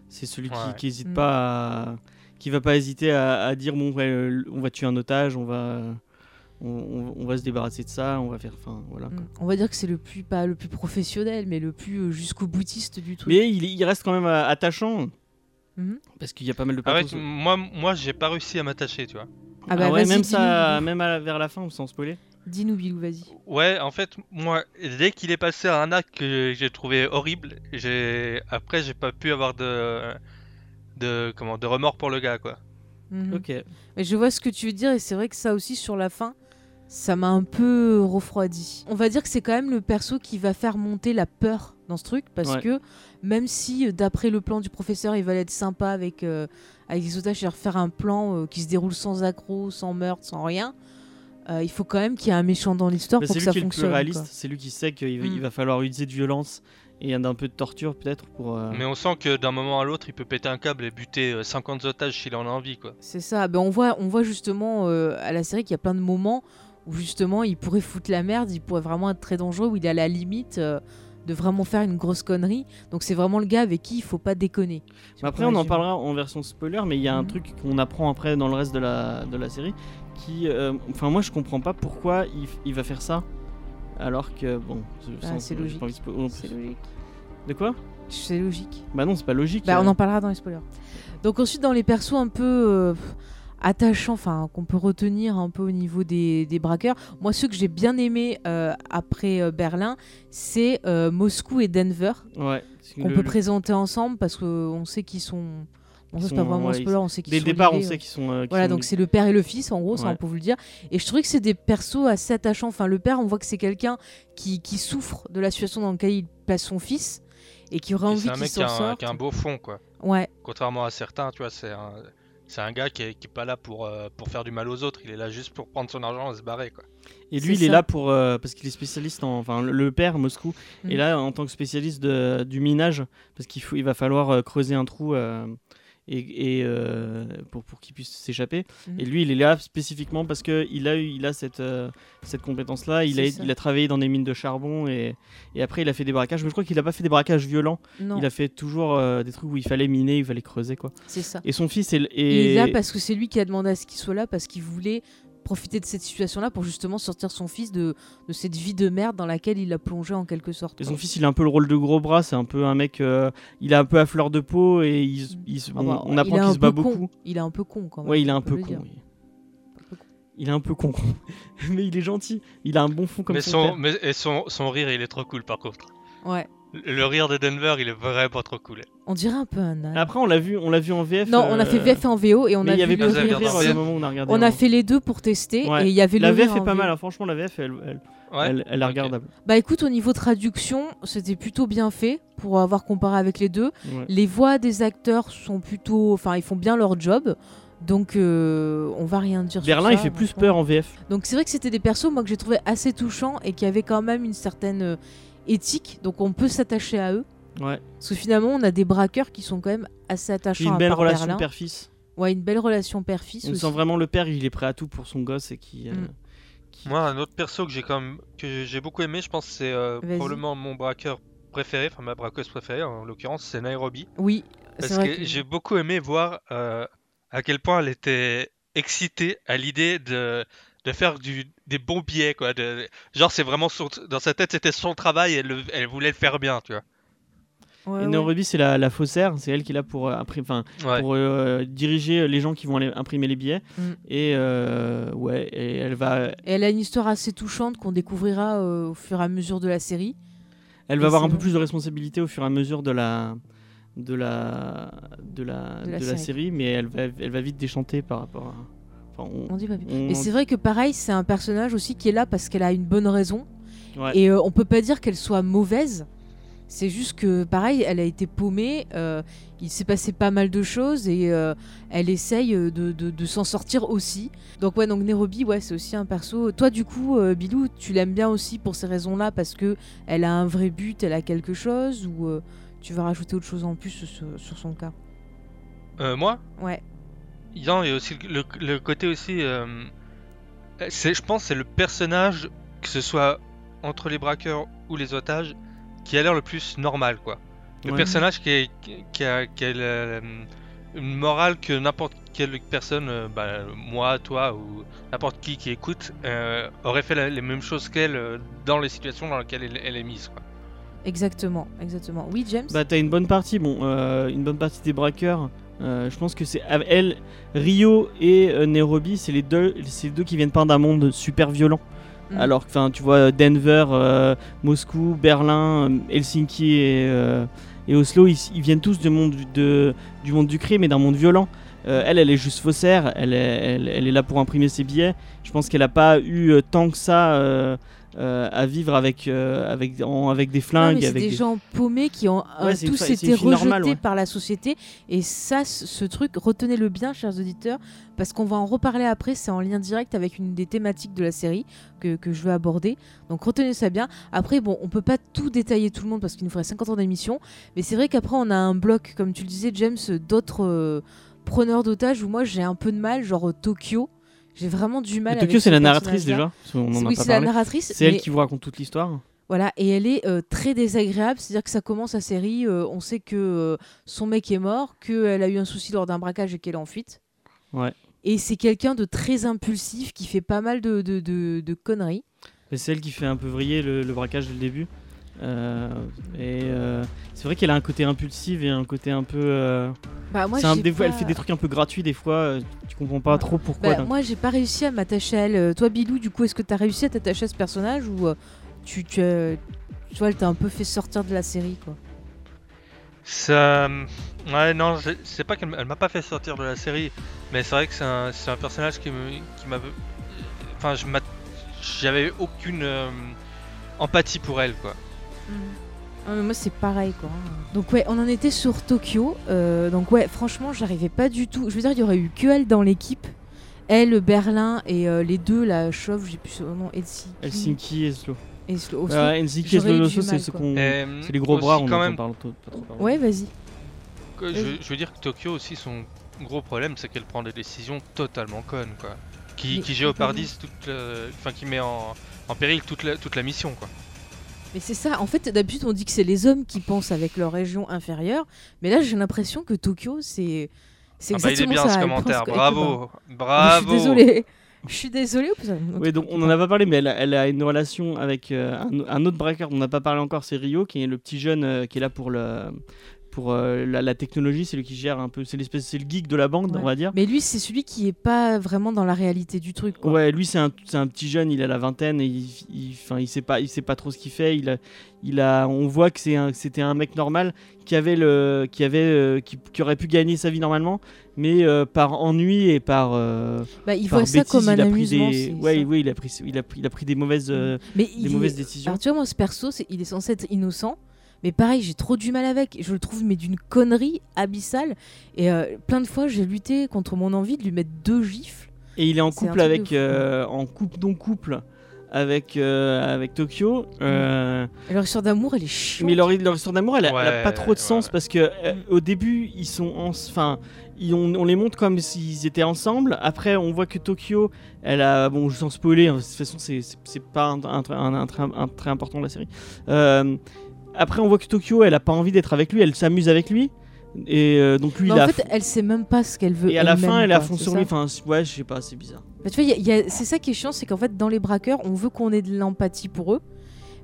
c'est celui qui, Ouais. qui hésite Mm. pas à, qui va pas hésiter à, à dire bon, ouais, on va tuer un otage, on va, on, on- on va se débarrasser de ça, on va faire. Enfin, voilà. quoi. Mm. On va dire que c'est le plus pas le plus professionnel, mais le plus euh, jusqu'au boutiste du truc. Mais il, il reste quand même euh, attachant Mhm. parce qu'il y a pas mal de Ah ouais, moi, moi j'ai pas réussi à m'attacher, tu vois. Ah bah Ah ouais, vas-y, même ça, même à la- vers la fin, sans spoiler. Dis-nous, Bilou, vas-y. Ouais, en fait, moi, dès qu'il est passé à un acte que j'ai trouvé horrible, j'ai après j'ai pas pu avoir de de comment de remords pour le gars, quoi. Mhm. Ok. Mais je vois ce que tu veux dire et c'est vrai que ça aussi sur la fin, ça m'a un peu refroidi. On va dire que c'est quand même le perso qui va faire monter la peur dans ce truc parce Ouais. que même si euh, d'après le plan du professeur, il va être sympa avec euh, avec les otages et faire un plan euh, qui se déroule sans accroc, sans meurtre, sans rien, euh, il faut quand même qu'il y ait un méchant dans l'histoire Bah, pour c'est que lui ça qui est le fonctionne. plus réaliste, quoi. c'est lui qui sait qu'il va- Mm. il va falloir utiliser de violence et d'un peu de torture peut-être pour. euh, Mais on sent que d'un moment à l'autre, il peut péter un câble et buter euh, 50 otages s'il en a envie, quoi. C'est ça. Ben on voit, on voit justement euh, à la série qu'il y a plein de moments où justement il pourrait foutre la merde, il pourrait vraiment être très dangereux, où il est à la limite euh, de vraiment faire une grosse connerie. Donc c'est vraiment le gars avec qui il faut pas déconner. Si Mais après, on en parlera en version spoiler, mais il y a un Mhm. truc qu'on apprend après dans le reste de la, de la série qui. euh, Enfin, moi je comprends pas pourquoi il, il va faire ça. Alors que, bon. Ah, c'est logique. pas de spo- C'est logique. De quoi C'est logique. Bah non, c'est pas logique. Bah, euh. on en parlera dans les spoilers. Donc ensuite dans les persos un peu euh, attachants, enfin qu'on peut retenir un peu au niveau des, des braqueurs. Moi ceux que j'ai bien aimé après euh, Berlin, c'est euh, Moscou et Denver. Ouais. qu'on peut le- présenter ensemble parce qu'on sait qu'ils sont. Bon, ça, Ils c'est pas vraiment un ouais, spoiler, on sait qu'ils Dès le sont départ, on sait qu'ils sont. euh, Voilà, sont- donc c'est le père et le fils, en gros, ça on peut vous le dire. Et je trouvais que c'est des persos assez attachants. Enfin, le père, on voit que c'est quelqu'un qui, qui souffre de la situation dans laquelle il place son fils et qui aurait Et envie C'est un qu'il mec qui s'en a, un, sorte. qui a un beau fond, quoi. Ouais, Contrairement à certains, tu vois, c'est un, c'est un gars qui est, qui est pas là pour, euh, pour faire du mal aux autres, il est là juste pour prendre son argent et se barrer, quoi. Et C'est lui, il est là pour. euh, parce qu'il est spécialiste en. Enfin, le- père, Moscou, Mhm. est là en tant que spécialiste de- du minage. Parce qu'il faut, il va falloir euh, creuser un trou. Et, et, euh, pour, pour qu'il puisse s'échapper. Mhm. Et lui, il est là spécifiquement parce qu'il a, eu, il a cette, euh, cette compétence-là. Il a, ça. il a travaillé dans des mines de charbon et, et après, il a fait des braquages. Mais je crois qu'il n'a pas fait des braquages violents. non, Il a fait toujours euh, des trucs où il fallait miner, il fallait creuser. quoi. c'est ça. Et son fils est. Il est là parce que c'est lui qui a demandé à ce qu'il soit là parce qu'il voulait profiter de cette situation-là pour justement sortir son fils de, de cette vie de merde dans laquelle il l'a plongé en quelque sorte. Et son fils, il a un peu le rôle de gros bras. C'est un peu un mec. euh, il est un peu à fleur de peau et il, Ah on, bah, on apprend qu'il se bat con. beaucoup. Il est un peu con quand même. Ouais, il est un peu con. oui. Il est un peu con. (laughs) mais il est gentil. Il a un bon fond comme mais son, son, père. mais, et son, son rire, il est trop cool, par contre. Ouais, Le, rire de Denver, il est vraiment trop cool. on dirait un peu un âne. Après, on l'a vu, on l'a vu en VF. Non, on a fait euh, VF et en VO et on mais a il y avait vu pas le avez rire. rire moment où on a regardé. On a fait les deux pour tester Ouais. et il y avait La le rire VF est pas mal, hein. franchement, la VF, elle, elle, Ouais. elle- elle est regardable. Bah écoute, au niveau traduction, c'était plutôt bien fait pour avoir comparé avec les deux. Ouais. Les voix des acteurs sont plutôt, enfin, ils font bien leur job. Donc, euh, on va rien dire. sur Berlin, ça, il fait plus peur en VF. Donc, c'est vrai que c'était des persos, moi, que j'ai trouvé assez touchants et qui avaient quand même une certaine euh, éthique. Donc, on peut s'attacher à eux. Ouais. Parce que finalement, on a des braqueurs qui sont quand même assez attachants. Une belle relation père-fils. Ouais, une belle relation père-fils On aussi. sent vraiment le père, il est prêt à tout pour son gosse et qui. euh, Mm. qui- Moi, un autre perso que j'ai quand même que j'ai beaucoup aimé, je pense que c'est euh, probablement mon braqueur préféré, enfin ma braqueuse préférée en l'occurrence, c'est Nairobi. Oui, c'est Parce vrai que, que... j'ai beaucoup aimé voir euh, à quel point elle était excitée à l'idée de, de faire du, des bons billets, quoi. De, genre, c'est vraiment son- dans sa tête, c'était son travail, elle, le- elle voulait le faire bien, tu vois. Ouais, Et ouais. C'est la, la faussaire, c'est elle qui est là pour, euh, imprimer- enfin, Ouais. pour euh, diriger les gens qui vont aller imprimer les billets. Mm. Et euh, ouais, et elle va, Et elle a une histoire assez touchante qu'on découvrira euh, au fur et à mesure de la série. elle Et va avoir un peu plus de responsabilité au fur et à mesure de la, de la, de la, De la de la série. série, mais elle va, elle va vite déchanter par rapport à. Enfin, on- On dit pas on- Et c'est vrai que pareil, c'est un personnage aussi qui est là parce qu'elle a une bonne raison. Ouais. Et euh, on peut pas dire qu'elle soit mauvaise. C'est juste que pareil, elle a été paumée. euh, il s'est passé pas mal de choses et euh, elle essaye de, de- de s'en sortir aussi. Donc ouais, donc Nairobi, ouais, c'est aussi un perso. Toi, du coup, euh, Bilou, tu l'aimes bien aussi pour ces raisons-là parce que elle a un vrai but, elle a quelque chose ou euh, tu vas rajouter autre chose en plus sur, sur son cas? Euh, moi, Ouais. Il y a aussi le, le côté aussi. euh, c'est, je pense, que c'est le personnage, que ce soit entre les braqueurs ou les otages, qui a l'air le plus normal, quoi. Le Ouais. personnage qui, est, qui a, qui a le- une morale que n'importe quelle personne, euh, bah, moi, toi ou n'importe qui qui écoute, euh, aurait fait la- les mêmes choses qu'elle euh, dans les situations dans lesquelles elle, elle est mise. Quoi. Exactement, exactement. Oui, James? Bah t'as une bonne partie, bon, euh, une bonne partie des braqueurs. Euh, je pense que c'est elle, Rio et euh, Nairobi, c'est les deux, c'est les deux qui viennent pas d'un monde super violent. Mm. Alors que, enfin, tu vois, Denver, euh, Moscou, Berlin, Helsinki et, et Oslo, ils, ils viennent tous du monde du, de- du monde du crime et d'un monde violent. Elle, elle est juste faussaire, elle est, elle, elle est là pour imprimer ses billets. Je pense qu'elle a pas eu tant que ça euh, à vivre avec, euh, avec, en- avec des flingues. c'est avec des des- gens paumés qui ont euh, Ouais, une tous été rejetés normale, ouais. par la société. Et ça, ce truc, retenez-le bien, chers auditeurs, parce qu'on va en reparler après. C'est en lien direct avec une des thématiques de la série que, que je veux aborder. Donc retenez ça bien. Après, bon, on peut pas tout détailler tout le monde parce qu'il nous faudrait 50 ans d'émission. Mais c'est vrai qu'après, on a un bloc, comme tu le disais, James, d'autres euh, preneurs d'otages où moi j'ai un peu de mal, genre Tokyo. J'ai vraiment du mal. Tokyo, ce c'est la narratrice déjà. en Oui, c'est la narratrice. C'est elle mais- qui vous raconte toute l'histoire. voilà, et elle est euh, très désagréable, c'est-à-dire que ça commence la série, euh, on sait que euh, son mec est mort, qu'elle a eu un souci lors d'un braquage et qu'elle est en fuite. Ouais. Et c'est quelqu'un de très impulsif qui fait pas mal de, de, de- de conneries. C'est elle qui fait un peu vriller le, le braquage dès le début. Et c'est vrai qu'elle a un côté impulsif et un côté un peu. Bah, moi, un- des fois, elle fait des trucs un peu gratuits, des fois, euh, tu comprends pas Ouais. trop pourquoi. Bah, moi, j'ai pas réussi à m'attacher à elle. Euh, Toi, Bilou, du coup, est-ce que t'as réussi à t'attacher à ce personnage ou euh, tu, tu, vois, elle t'a un peu fait sortir de la série, quoi? Ça. Ouais, non, c'est pas qu'elle m'a pas fait sortir de la série, mais c'est vrai que c'est un, personnage qui m'a. Enfin, j'avais aucune euh, empathie pour elle, quoi. Ah, mais moi c'est pareil quoi. Donc ouais, on en était sur Tokyo. euh, donc ouais, franchement, j'arrivais pas du tout. Je veux dire, il y aurait eu que elle dans l'équipe. Elle, Berlin et euh, les deux, la chauve, j'ai plus son nom, Helsinki. Helsinki et Slo-. Ouais, Helsinki et du c'est ce qu'on. C'est les gros bras, on quand même, parle pas trop parler. Ouais, vas-y. je, je veux dire que Tokyo aussi, son gros problème, c'est qu'elle prend des décisions totalement connes, quoi. Qui, Mais qui géopardise toute. le- Enfin, qui met en, en péril toute la, toute la mission, quoi. Mais c'est ça, en fait, d'habitude on dit que c'est les hommes qui pensent avec leur région inférieure, mais là j'ai l'impression que Tokyo c'est. C'est Ah bah, il est bien ça. ce commentaire, bravo, pas. bravo. Je suis désolée. Je suis désolée. Oui, donc on en a pas parlé, mais elle a, elle a une relation avec euh, un, un autre braqueur dont on n'a pas parlé encore, c'est Rio, qui est le petit jeune euh, qui est là pour le pour euh, la, la technologie, c'est lui qui gère un peu, c'est l'espèce, c'est le geek de la bande, Ouais. on va dire. Mais lui, c'est celui qui est pas vraiment dans la réalité du truc. Quoi. Ouais, lui c'est un, c'est un petit jeune, il a la vingtaine et il, il, enfin, il sait pas, il sait pas trop ce qu'il fait. Il a, il a, on voit que c'est c'était un mec normal qui avait le, qui avait, euh, qui, qui aurait pu gagner sa vie normalement, mais euh, par ennui et par, Bah, il par voit ça bêtise, comme un il a pris des, ouais, oui, il a pris, il a, il a pris des mauvaises, euh, Mais des il mauvaises est... décisions. Alors tu vois, moi, ce perso, il est censé être innocent. Mais pareil, j'ai trop du mal avec. Je le trouve mais d'une connerie abyssale. Et euh, plein de fois, j'ai lutté contre mon envie de lui mettre deux gifles. Et il est en un couple avec, euh, en couple non couple avec euh, avec Tokyo. euh, Et leur histoire d'amour, elle est chiante. Mais leur, leur histoire d'amour, elle, a- elle a Ouais, pas trop de sens ouais. parce que euh, au début, ils sont en, enfin, ils- on, on les montre comme s'ils étaient ensemble. Après, on voit que Tokyo, elle a, bon, sans spoiler, hein, de toute façon, c'est pas un, un, un- un très important de la série. Euh, après, on voit que Tokyo, elle a pas envie d'être avec lui, elle s'amuse avec lui. Et euh, donc lui, Mais il en a. fait, elle sait même pas ce qu'elle veut. et à la fin, elle a quoi, fond sur lui. Enfin, ouais, je sais pas, c'est bizarre. Bah, tu vois, c'est ça qui est chiant, c'est qu'en fait, dans les braqueurs, on veut qu'on ait de l'empathie pour eux,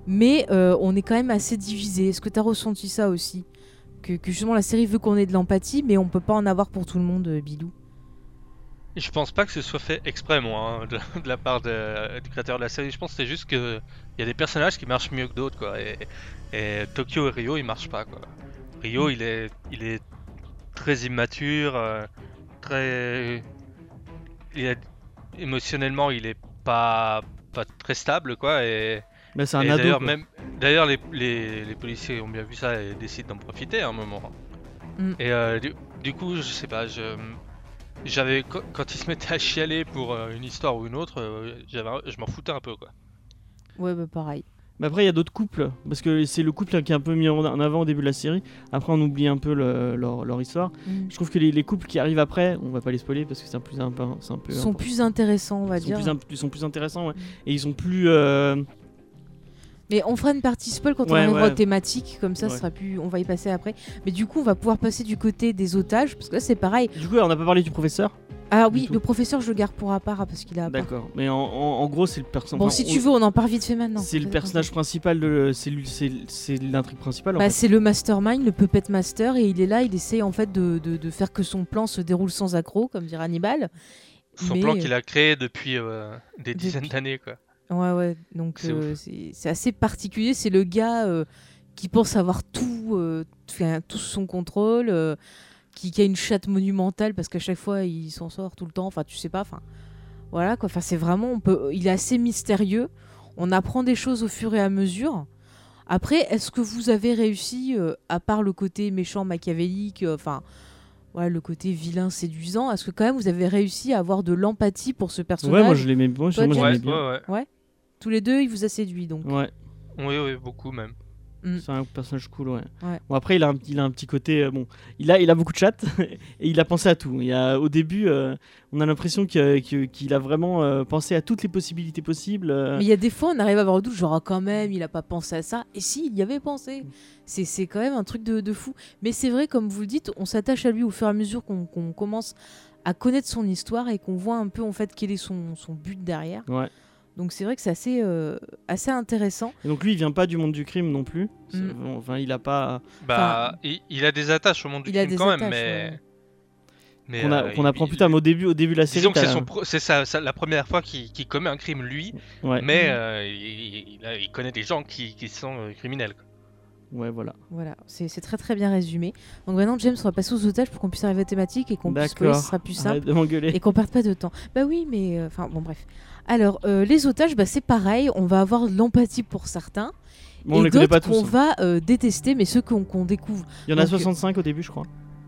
mais euh, on est quand même assez divisé. Est-ce que tu as ressenti ça aussi? Que, que justement la série veut qu'on ait de l'empathie, mais on peut pas en avoir pour tout le monde, euh, Bilou. Je pense pas que ce soit fait exprès, moi, hein, de, de la part de- du créateur de la série. Je pense que c'est juste que il y a des personnages qui marchent mieux que d'autres, quoi. Et, et Tokyo et Rio, ils marchent pas, quoi. Rio, il est, il est très immature, euh, très, il est- émotionnellement, il est pas, pas très stable, quoi. Et, Bah, c'est un et ado. d'ailleurs, même, d'ailleurs, les, les, les policiers ont bien vu ça et décident d'en profiter à un moment. Mm. Et euh, du, du coup, je sais pas, je, j'avais quand, quand ils se mettaient à chialer pour euh, une histoire ou une autre, euh, je m'en foutais un peu quoi. Ouais, bah pareil. Mais après, il y a d'autres couples, parce que c'est le couple qui est un peu mis en avant au début de la série. Après, on oublie un peu le- leur, leur histoire. Mm. Je trouve que les, les couples qui arrivent après, on va pas les spoiler parce que c'est un, plus un peu, un peu. sont plus intéressants, on va ils sont dire. plus, ils sont plus intéressants ouais. et ils sont plus. euh, Mais on fera une partie spoil quand on Ouais, arrivera ouais. aux thématiques, comme ça, Ouais. sera plus. On va y passer après. Mais du coup, on va pouvoir passer du côté des otages, parce que là, c'est pareil. Du coup, on n'a pas parlé du professeur. Ah oui, le professeur, je le garde pour à part, parce qu'il a. à part. D'accord. Mais en, en- en gros, c'est le personnage. Bon, si tu veux, on en part vite fait maintenant. C'est le personnage principal de. C'est lui- c'est c'est l'intrigue principale. Bah, c'est le mastermind, le puppet master, et il est là, il essaie en fait de, de- de faire que son plan se déroule sans accroc, comme dirait Hannibal. Son Mais- plan qu'il a créé depuis euh, des dizaines Depuis- d'années, quoi. Ouais, ouais, donc C'est euh, c'est assez particulier. C'est le gars euh, qui pense avoir tout, euh, tout sous son contrôle, euh, qui, qui a une chatte monumentale parce qu'à chaque fois il s'en sort tout le temps. Enfin, tu sais pas. Enfin, voilà quoi. Enfin, c'est vraiment, on peut, il est assez mystérieux. On apprend des choses au fur et à mesure. Après, est-ce que vous avez réussi, euh, à part le côté méchant machiavélique, euh, enfin, voilà, le côté vilain séduisant, est-ce que quand même vous avez réussi à avoir de l'empathie pour ce personnage Ouais, moi je l'aimais l'aimais Ouais, bien. ouais, ouais. Tous les deux, il vous a séduit donc. Ouais, Oui, oui, beaucoup même. Mm. c'est un personnage cool, ouais. Ouais. Bon, après, il a, un, il a un petit côté. euh, bon, il a, il a beaucoup de chatte (laughs) et il a pensé à tout. Il y a, au début, euh, on a l'impression qu'il a vraiment euh, pensé à toutes les possibilités possibles. euh. Mais il y a des fois, on arrive à avoir le doute, genre ah, quand même, il a pas pensé à ça. Et si, il y avait pensé. C'est c'est quand même un truc de, de fou. Mais c'est vrai, comme vous le dites, on s'attache à lui au fur et à mesure qu'on qu'on commence à connaître son histoire et qu'on voit un peu en fait quel est son, son but derrière. Ouais. Donc c'est vrai que c'est assez, euh, assez intéressant. Et donc lui, il vient pas du monde du crime non plus. Mm. bon, Enfin, il a pas. Bah, il, il a des attaches au monde du Il a crime des quand attaches, même, mais. ouais. mais, Qu'on a- euh, qu'on apprend il- plus tard. Mais au début, au début de la série, Disons que c'est t'as- son pro- c'est sa- sa- la première fois qu'il qu'il commet un crime lui, Ouais. mais euh, il, il a- il connaît des gens qui, qui sont criminels. quoi. Ouais, voilà. Voilà, c'est c'est très très bien résumé. Donc maintenant, James, on va passer aux otages pour qu'on puisse arriver à la thématique et qu'on puisse spoiler, ce sera plus simple. Et qu'on perde pas de temps. Bah oui, mais euh, enfin bon bref. Alors euh, les otages, bah, c'est pareil, on va avoir de l'empathie pour certains Bon, on et les connaît d'autres pas tous. qu'on hein. va euh, détester, mais ceux qu'on qu'on découvre. Il y en a donc- 65 au début, je crois.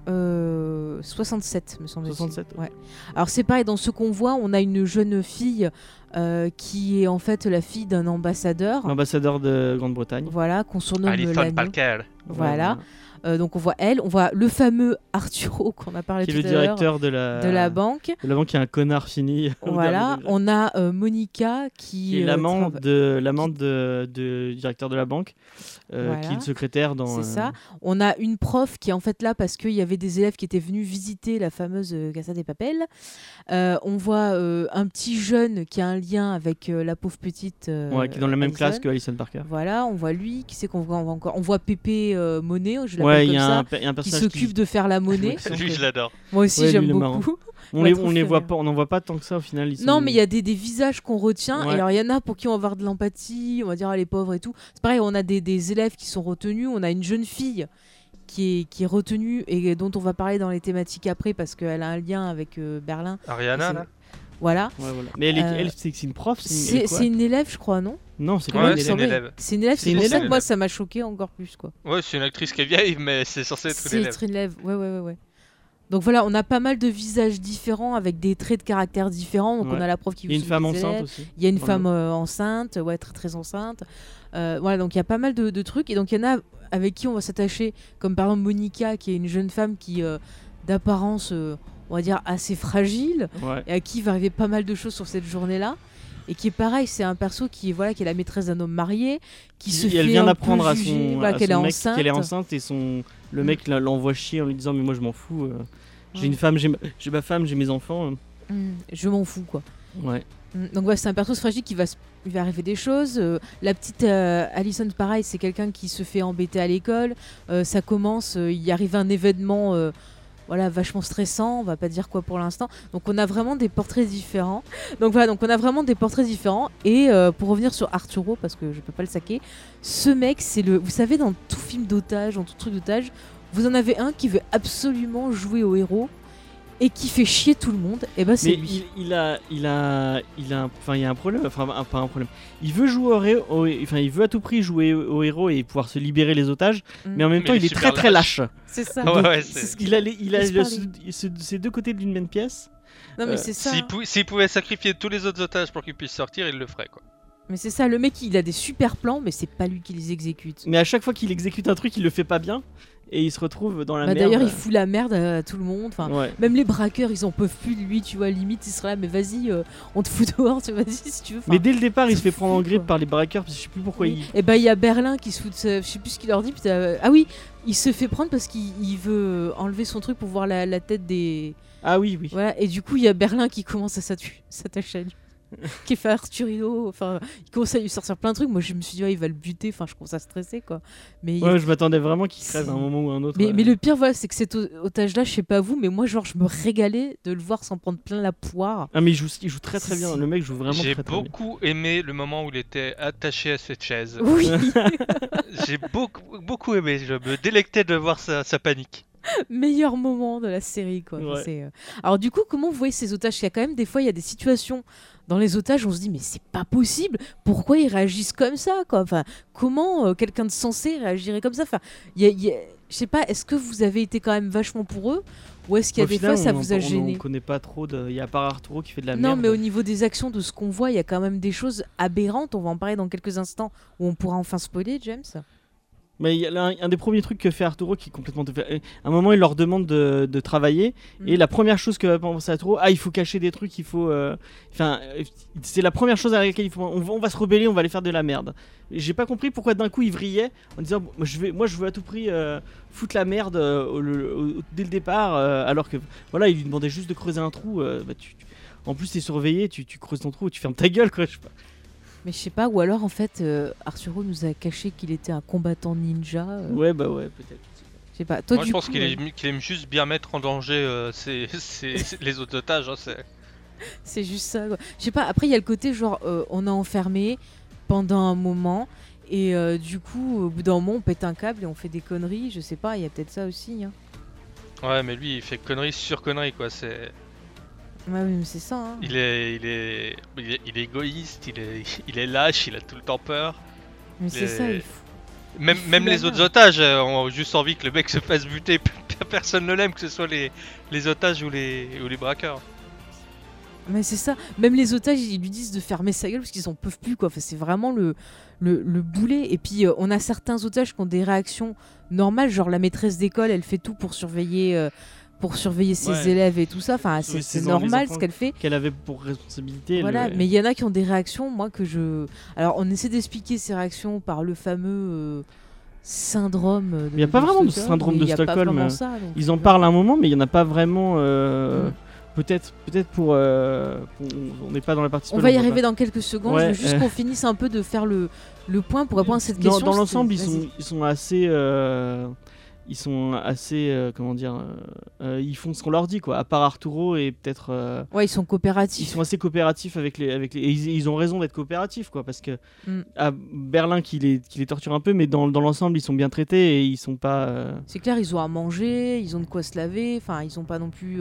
Euh, 67 me semble. 67, Ouais. Alors c'est pareil, dans ce qu'on voit, on a une jeune fille euh, qui est en fait la fille d'un ambassadeur. L'ambassadeur de Grande-Bretagne. Voilà, qu'on surnomme Alison l'agneau. Parker. Voilà. Euh, donc on voit elle, on voit le fameux (laughs) Arturo qu'on a parlé Qui est tout le à l'heure directeur de la... de la banque. de la banque qui est un connard fini. (laughs) Voilà, on a euh, Monica qui, qui est euh, l'amante trava- de l'amante de, de- du directeur de la banque, Voilà. qui est le secrétaire dans. C'est ça. On a une prof qui est en fait là parce qu'il y avait des élèves qui étaient venus visiter la fameuse Casa des Papels. On voit un petit jeune qui a un lien avec la pauvre petite. ouais, qui est dans la même Alison. classe que Alison Parker. Voilà, on voit lui. Qui c'est qu'on voit, on voit encore? On voit Pépé Monnaie, je Ouais, il comme y, a ça, un pe- il y a un qui s'occupe de faire la (laughs) monnaie. Ouais, (laughs) Lui, je l'adore. moi aussi, Ouais, j'aime beaucoup. (laughs) On les, on les fait voit rire. pas, on n'en voit pas tant que ça au final. Ils Non, sont- mais il y a des, des visages qu'on retient. Ouais. Et alors, il y en a pour qui on va avoir de l'empathie, on va dire ah, les pauvres et tout. C'est pareil, on a des, des élèves qui sont retenus. On a une jeune fille qui est, qui est retenue et dont on va parler dans les thématiques après parce qu'elle a un lien avec euh, Berlin. Ariana, là? Voilà. Ouais, voilà. Mais elle, est- Euh, elle, c'est c'est une prof c'est une- C'est c'est élève, je crois, non? Non, c'est Ouais, une c'est élève. une élève. C'est une élève, C'est c'est une pour ça élève. que moi, ça m'a choqué encore plus. quoi. Ouais, c'est une actrice qui est vieille, mais c'est censé être une C'est élève. une élève, ouais, ouais, ouais, ouais. Donc voilà, on a pas mal de visages différents avec des traits de caractère différents. Donc Ouais. on a la prof qui Il y a une femme enceinte aussi. Il y a une femme euh, enceinte, ouais, très très enceinte. Euh, voilà, donc il y a pas mal de, de trucs. Et donc il y en a avec qui on va s'attacher, comme par exemple Monica, qui est une jeune femme qui, euh, d'apparence, euh, on va dire, assez fragile, Ouais. et à qui va arriver pas mal de choses sur cette journée-là. Et qui est pareil, c'est un perso qui est, voilà, qui est la maîtresse d'un homme marié, qui se Et fait elle vient un peu d'apprendre à son, voilà, à qu'elle est mec enceinte. qu'elle est enceinte et son le mec la- l'envoie chier en lui disant mais moi je m'en fous. euh, J'ai une femme, j'ai ma... j'ai ma femme, j'ai mes enfants. euh. Mm, je m'en fous, quoi. Ouais. Mm, Donc ouais, c'est un perso fragile qui va se- il va arriver des choses. Euh, la petite euh, Alison, pareil, c'est quelqu'un qui se fait embêter à l'école. Euh, ça commence, il arrive un événement, voilà, vachement stressant. On va pas dire quoi pour l'instant. Donc on a vraiment des portraits différents. Donc voilà, donc on a vraiment des portraits différents. Et euh, pour revenir sur Arturo, parce que je peux pas le saquer, ce mec, c'est le, vous savez, dans tout film d'otage, dans tout truc d'otage, vous en avez un qui veut absolument jouer au héros et qui fait chier tout le monde. Et ben c'est lui. il, il a, il a, il a, un- enfin il y a un problème, enfin un- pas un problème. Il veut jouer au enfin il veut à tout prix jouer au, au héros et pouvoir se libérer les otages, Mm. mais en même Mais temps il il est très très lâche. C'est ça. (laughs) Ouais, Donc, ouais, c'est c'est- ce qu'il a, les- il a Laisse le- parler. ce- ce- ces deux côtés d'une même pièce. Non mais Euh, c'est ça. S'il pou- s'il pouvait sacrifier tous les autres otages pour qu'ils puissent sortir, il le ferait quoi. Mais c'est ça, le mec il a des super plans, mais c'est pas lui qui les exécute. Mais à chaque fois qu'il exécute un truc, il le fait pas bien. Et il se retrouve dans la Bah, merde. D'ailleurs, il fout la merde à tout le monde. Enfin, Ouais. Même les braqueurs, ils en peuvent plus de lui, tu vois. Limite, il serait là, mais vas-y, euh, on te fout dehors, tu (laughs) vas-y si tu veux. Enfin, Mais dès le départ, il se fait prendre en grippe quoi. par les braqueurs, parce que je sais plus pourquoi oui. il. Et bah, il y a Berlin qui se fout de sa- Je sais plus ce qu'il leur dit. Ah oui, il se fait prendre parce qu'il il veut enlever son truc pour voir la, la tête des. Ah oui, oui. Voilà. Et du coup, il y a Berlin qui commence à s'attacher à lui. Qui fait Arturino. Enfin, il commence à lui sortir plein de trucs. Moi, je me suis dit, il va le buter. Enfin, je commence à stresser, quoi. Mais il- Ouais, je m'attendais vraiment qu'il crève à un moment ou à un autre. Mais, ouais. mais le pire, voilà, c'est que cet otage-là, je sais pas vous, mais moi, genre, je me régalais de le voir s'en prendre plein la poire. Ah, mais il joue, il joue très très bien. Le mec joue vraiment J'ai très très bien. beaucoup aimé le moment où il était attaché à cette chaise. Oui, (laughs) J'ai beaucoup, beaucoup aimé. Je me délectais de voir sa, sa panique. (laughs) meilleur moment de la série, quoi. Ouais. Euh, Alors, du coup, comment vous voyez ces otages? Il y a quand même des fois, il y a des situations dans les otages, on se dit, mais c'est pas possible. Pourquoi ils réagissent comme ça, quoi? Enfin, comment euh, quelqu'un de sensé réagirait comme ça? Enfin, il y a- il y a- je sais pas. Est-ce que vous avez été quand même vachement pour eux, ou est-ce qu'il y a Au des final, fois ça on vous a gêné? on connaît pas trop de. Il y a part Arturo qui fait de la Non, merde. mais au niveau des actions, de ce qu'on voit, il y a quand même des choses aberrantes. On va en parler dans quelques instants où on pourra enfin spoiler, James. Mais il y a un, un des premiers trucs que fait Arturo qui est complètement. À un moment, il leur demande de, de travailler. Mm. Et la première chose que va penser Arturo, ah, il faut cacher des trucs, il faut. euh, Enfin, euh, c'est la première chose à laquelle il faut. On va, on va se rebeller, on va aller faire de la merde. J'ai pas compris pourquoi d'un coup il vrillait en disant, moi je, vais, moi, je veux à tout prix euh, foutre la merde euh, au- le- au- dès le départ, euh, alors que voilà, il lui demandait juste de creuser un trou. euh, bah, tu, tu- En plus, t'es surveillé, tu, tu creuses ton trou, tu fermes ta gueule, quoi. Je sais pas. Mais je sais pas, ou alors en fait, euh, Arturo nous a caché qu'il était un combattant ninja. euh, Ouais, bah ouais, peut-être. Je sais pas. Toi, Moi, du je pense coup, qu'il euh, aime, qu'il aime juste bien mettre en danger euh, ses- (laughs) ses- ses- les autres otages. hein, c'est- (laughs) c'est juste ça. quoi. Je sais pas. Après, il y a le côté genre, euh, on a enfermé pendant un moment. Et euh, du coup, au bout d'un moment, on pète un câble et on fait des conneries. Je sais pas, il y a peut-être ça aussi. Hein. Ouais, mais lui, il fait connerie sur connerie, quoi. C'est, Ouais, mais c'est ça. Hein. il est, il est, il est, il est égoïste, il est, il est lâche, il a tout le temps peur. Mais c'est ça. Il faut... Même, même les autres otages euh, ont juste envie que le mec se fasse buter. (laughs) Personne ne l'aime, que ce soit les, les otages ou les, ou les braqueurs. Mais c'est ça. Même les otages, ils lui disent de fermer sa gueule parce qu'ils en peuvent plus. quoi. Enfin, c'est vraiment le, le, le boulet. Et puis, euh, on a certains otages qui ont des réactions normales. Genre, la maîtresse d'école, elle fait tout pour surveiller, euh, pour surveiller ses Ouais. élèves et tout ça. Enfin, c'est normal ce qu'elle fait. Qu'elle avait pour responsabilité. Voilà, le- mais il y en a qui ont des réactions, moi, que je. Alors, on essaie d'expliquer ces réactions par le fameux euh, syndrome. Il y a pas vraiment de syndrome de Stockholm, euh, ça, Ils en euh, parlent un moment, mais il n'y en a pas vraiment. euh, Mm. Peut-être, peut-être pour. euh, pour- on n'est pas dans la partie. On va y arriver pas. dans quelques secondes. Ouais, je veux juste euh. qu'on (laughs) finisse un peu de faire le, le point pour répondre à cette Dans, question. dans l'ensemble, ils sont, ils sont assez. euh, ils sont assez. euh, comment dire. euh, euh, ils font ce qu'on leur dit, quoi. À part Arturo et peut-être. euh, Ouais, ils sont ils coopératifs. sont assez coopératifs avec les. Avec les et ils, ils ont raison d'être coopératifs, quoi. Parce que. Mm. À Berlin, qui les, qui les torture un peu, mais dans, dans l'ensemble, ils sont bien traités et ils sont pas. C'est clair, ils ont à manger, ils ont de quoi se laver. Enfin, ils sont pas non plus.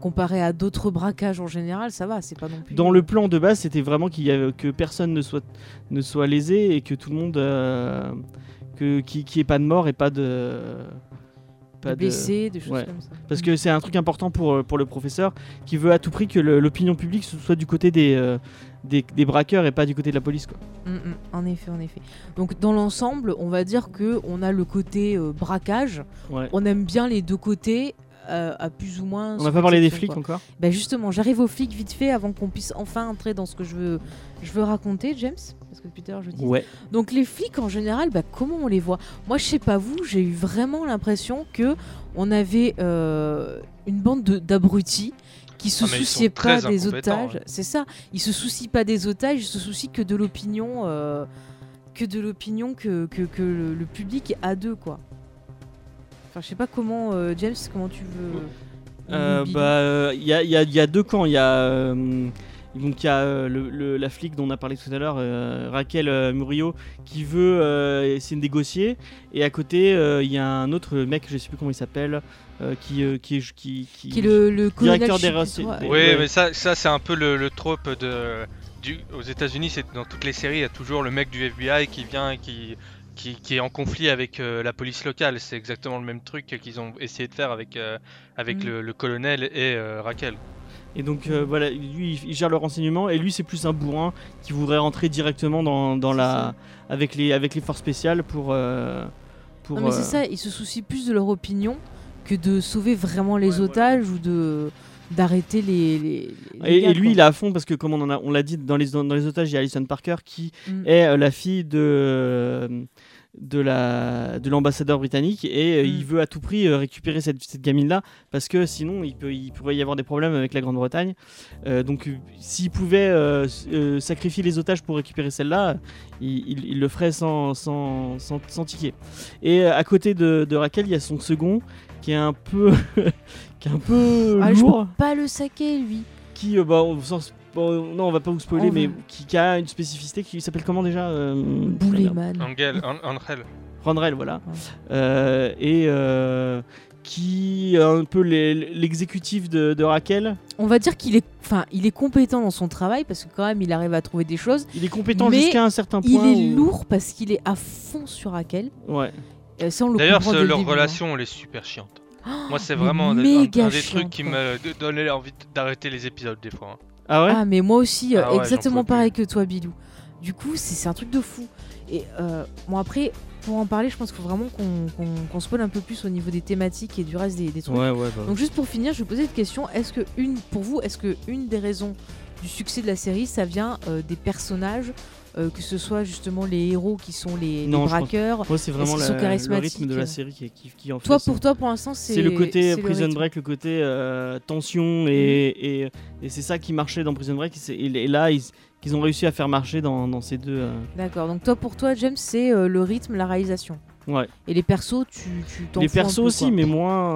comparé à d'autres braquages en général, ça va, c'est pas non plus. Dans le plan de base, c'était vraiment qu'il y avait, que personne ne soit, ne soit lésé et que tout le monde. Que, qui qui ait pas de mort et pas de. de blessés, des choses ouais. comme ça. Parce que c'est un truc important pour, euh, pour le professeur qui veut à tout prix que l'opinion publique soit du côté des, euh, des, des braqueurs et pas du côté de la police. Quoi. Mm, mm, en effet, en effet. Donc dans l'ensemble, on va dire que on a le côté euh, braquage. Ouais. On aime bien les deux côtés. Euh, à plus ou moins. On n'a pas parlé des flics quoi. encore Bah justement, j'arrive aux flics vite fait avant qu'on puisse enfin entrer dans ce que je veux, je veux raconter, James. Parce que Peter, je dis. Ouais. Donc les flics en général, bah, comment on les voit? Moi je sais pas vous, j'ai eu vraiment l'impression que on avait euh, une bande de- d'abrutis qui se Ah, souciaient pas des otages. ouais. C'est ça, ils se soucient pas des otages, ils se soucient que de l'opinion, euh, que de l'opinion que, que, que le, le public a d'eux quoi. Enfin je sais pas comment euh, James, comment tu veux. Euh, Billy bah, euh, il y, a, il y a- il y a deux camps. Il y a, euh, donc, il y a euh, le- le- la flic dont on a parlé tout à l'heure, euh, Raquel euh, Murillo, qui veut euh, essayer de négocier. Et à côté, euh, il y a un autre mec, je sais plus comment il s'appelle, euh, qui, euh, qui, est- qui, qui, qui est le, le Directeur des Oui, Ouais. mais ça, ça c'est un peu le, le trope de. Du, aux États-Unis, c'est dans toutes les séries, il y a toujours le mec du FBI qui vient et qui, qui, qui est en conflit avec euh, la police locale. C'est exactement le même truc qu'ils ont essayé de faire avec, euh, avec Mm. le, le colonel et euh, Raquel. Et donc euh, voilà, lui il- il gère le renseignement et lui c'est plus un bourrin qui voudrait rentrer directement dans, dans la ça. avec les avec les forces spéciales pour euh, pour. Non, mais c'est ça, ils se soucient plus de leur opinion que de sauver vraiment les Ouais, voilà. otages ou de d'arrêter les, les, les Et, gars, et lui, quoi. il est à fond parce que, comme on l'a dit dans les, dans les otages, il y a Alison Parker qui Mm. est euh, la fille de euh, de la de l'ambassadeur britannique et euh, Mm. il veut à tout prix euh, récupérer cette, cette gamine là parce que sinon il peut il pourrait y avoir des problèmes avec la Grande-Bretagne. Euh, donc s'il pouvait sacrifier les otages pour récupérer celle-là, il, il- il le ferait sans sans, sans, sans ticket. Et à côté de, de Raquel, il y a son second qui est un peu qui est un peu Ah, je lourd peux pas le saquer, lui. qui euh, bah, on, sans- bon, non on va pas vous spoiler On mais qui, qui a une spécificité qui s'appelle comment déjà euh, Bouleman. Angel, An- Angel. Randrel voilà Ouais. Euh, et euh, qui est un peu l'exécutif de, de Raquel On va dire qu'il est, enfin, il est compétent dans son travail parce que quand même, il arrive à trouver des choses. il est compétent jusqu'à un certain Il point est où- lourd parce qu'il est à fond sur Raquel. ouais Euh, D'ailleurs, leur début, hein. relation, elle est super chiante. Moi, c'est vraiment (gasps) un, un- un méga des trucs qui quoi. me donnait envie d'arrêter les épisodes des fois. hein. ah ouais? Ah, mais moi aussi, euh, Ah ouais, j'en exactement pouvais pareil que toi, Bilou. Du coup, c'est c'est un truc de fou. Et euh, bon, après, pour en parler, je pense qu'il faut vraiment qu'on qu'on- qu'on spoil un peu plus au niveau des thématiques et du reste des, des trucs. ouais ouais bah. Donc, juste pour finir, je vais poser une question. Est-ce que, une, pour vous, est-ce que une des raisons du succès de la série, ça vient euh, des personnages euh, que ce soit justement les héros qui sont les, les Non, pense- braqueurs. moi c'est vraiment la- le charismatiques, rythme de la série qui, qui, qui en fait Toi, pour toi, pour l'instant, c'est c'est le côté le Prison. Break, le côté euh, tension, et, et, et c'est ça qui marchait dans Prison Break. Et, là, ils, qu'ils ont réussi à faire marcher dans, dans ces deux. euh, D'accord. Donc, toi, pour toi, James, c'est euh, le rythme, la réalisation. Ouais. Et les persos, tu tu t'en Les persos peu, aussi, quoi. mais moins.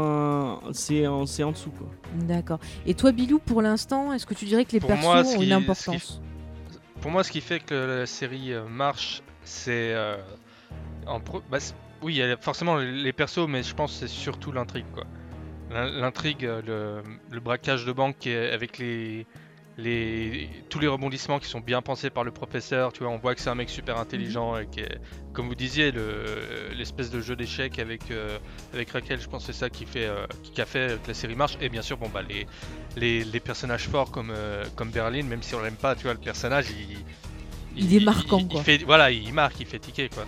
euh, c'est en, c'est en dessous, quoi. D'accord. Et toi, Bilou, pour l'instant, est-ce que tu dirais que les Pour persos moi, ont qui- une ce importance? Pour moi, ce qui fait que la série euh, marche, c'est. euh, en pro- bah, oui, il y a forcément les persos, mais je pense que c'est surtout l'intrigue. quoi. L'in- L'intrigue, euh, le, le braquage de banque avec les, les, tous les rebondissements qui sont bien pensés par le professeur. Tu vois, on voit que c'est un mec super intelligent et qui est, comme vous disiez, le- l'espèce de jeu d'échecs avec, euh, avec Raquel. Je pense que c'est ça qui, fait, euh, qui a fait que la série marche. Et bien sûr, bon, bah, les, les, les personnages forts comme, euh, comme Berlin, même si on l'aime pas, tu vois, le personnage, il. Il est marquant, il- il quoi. fait, voilà, il marque, il fait ticker, quoi.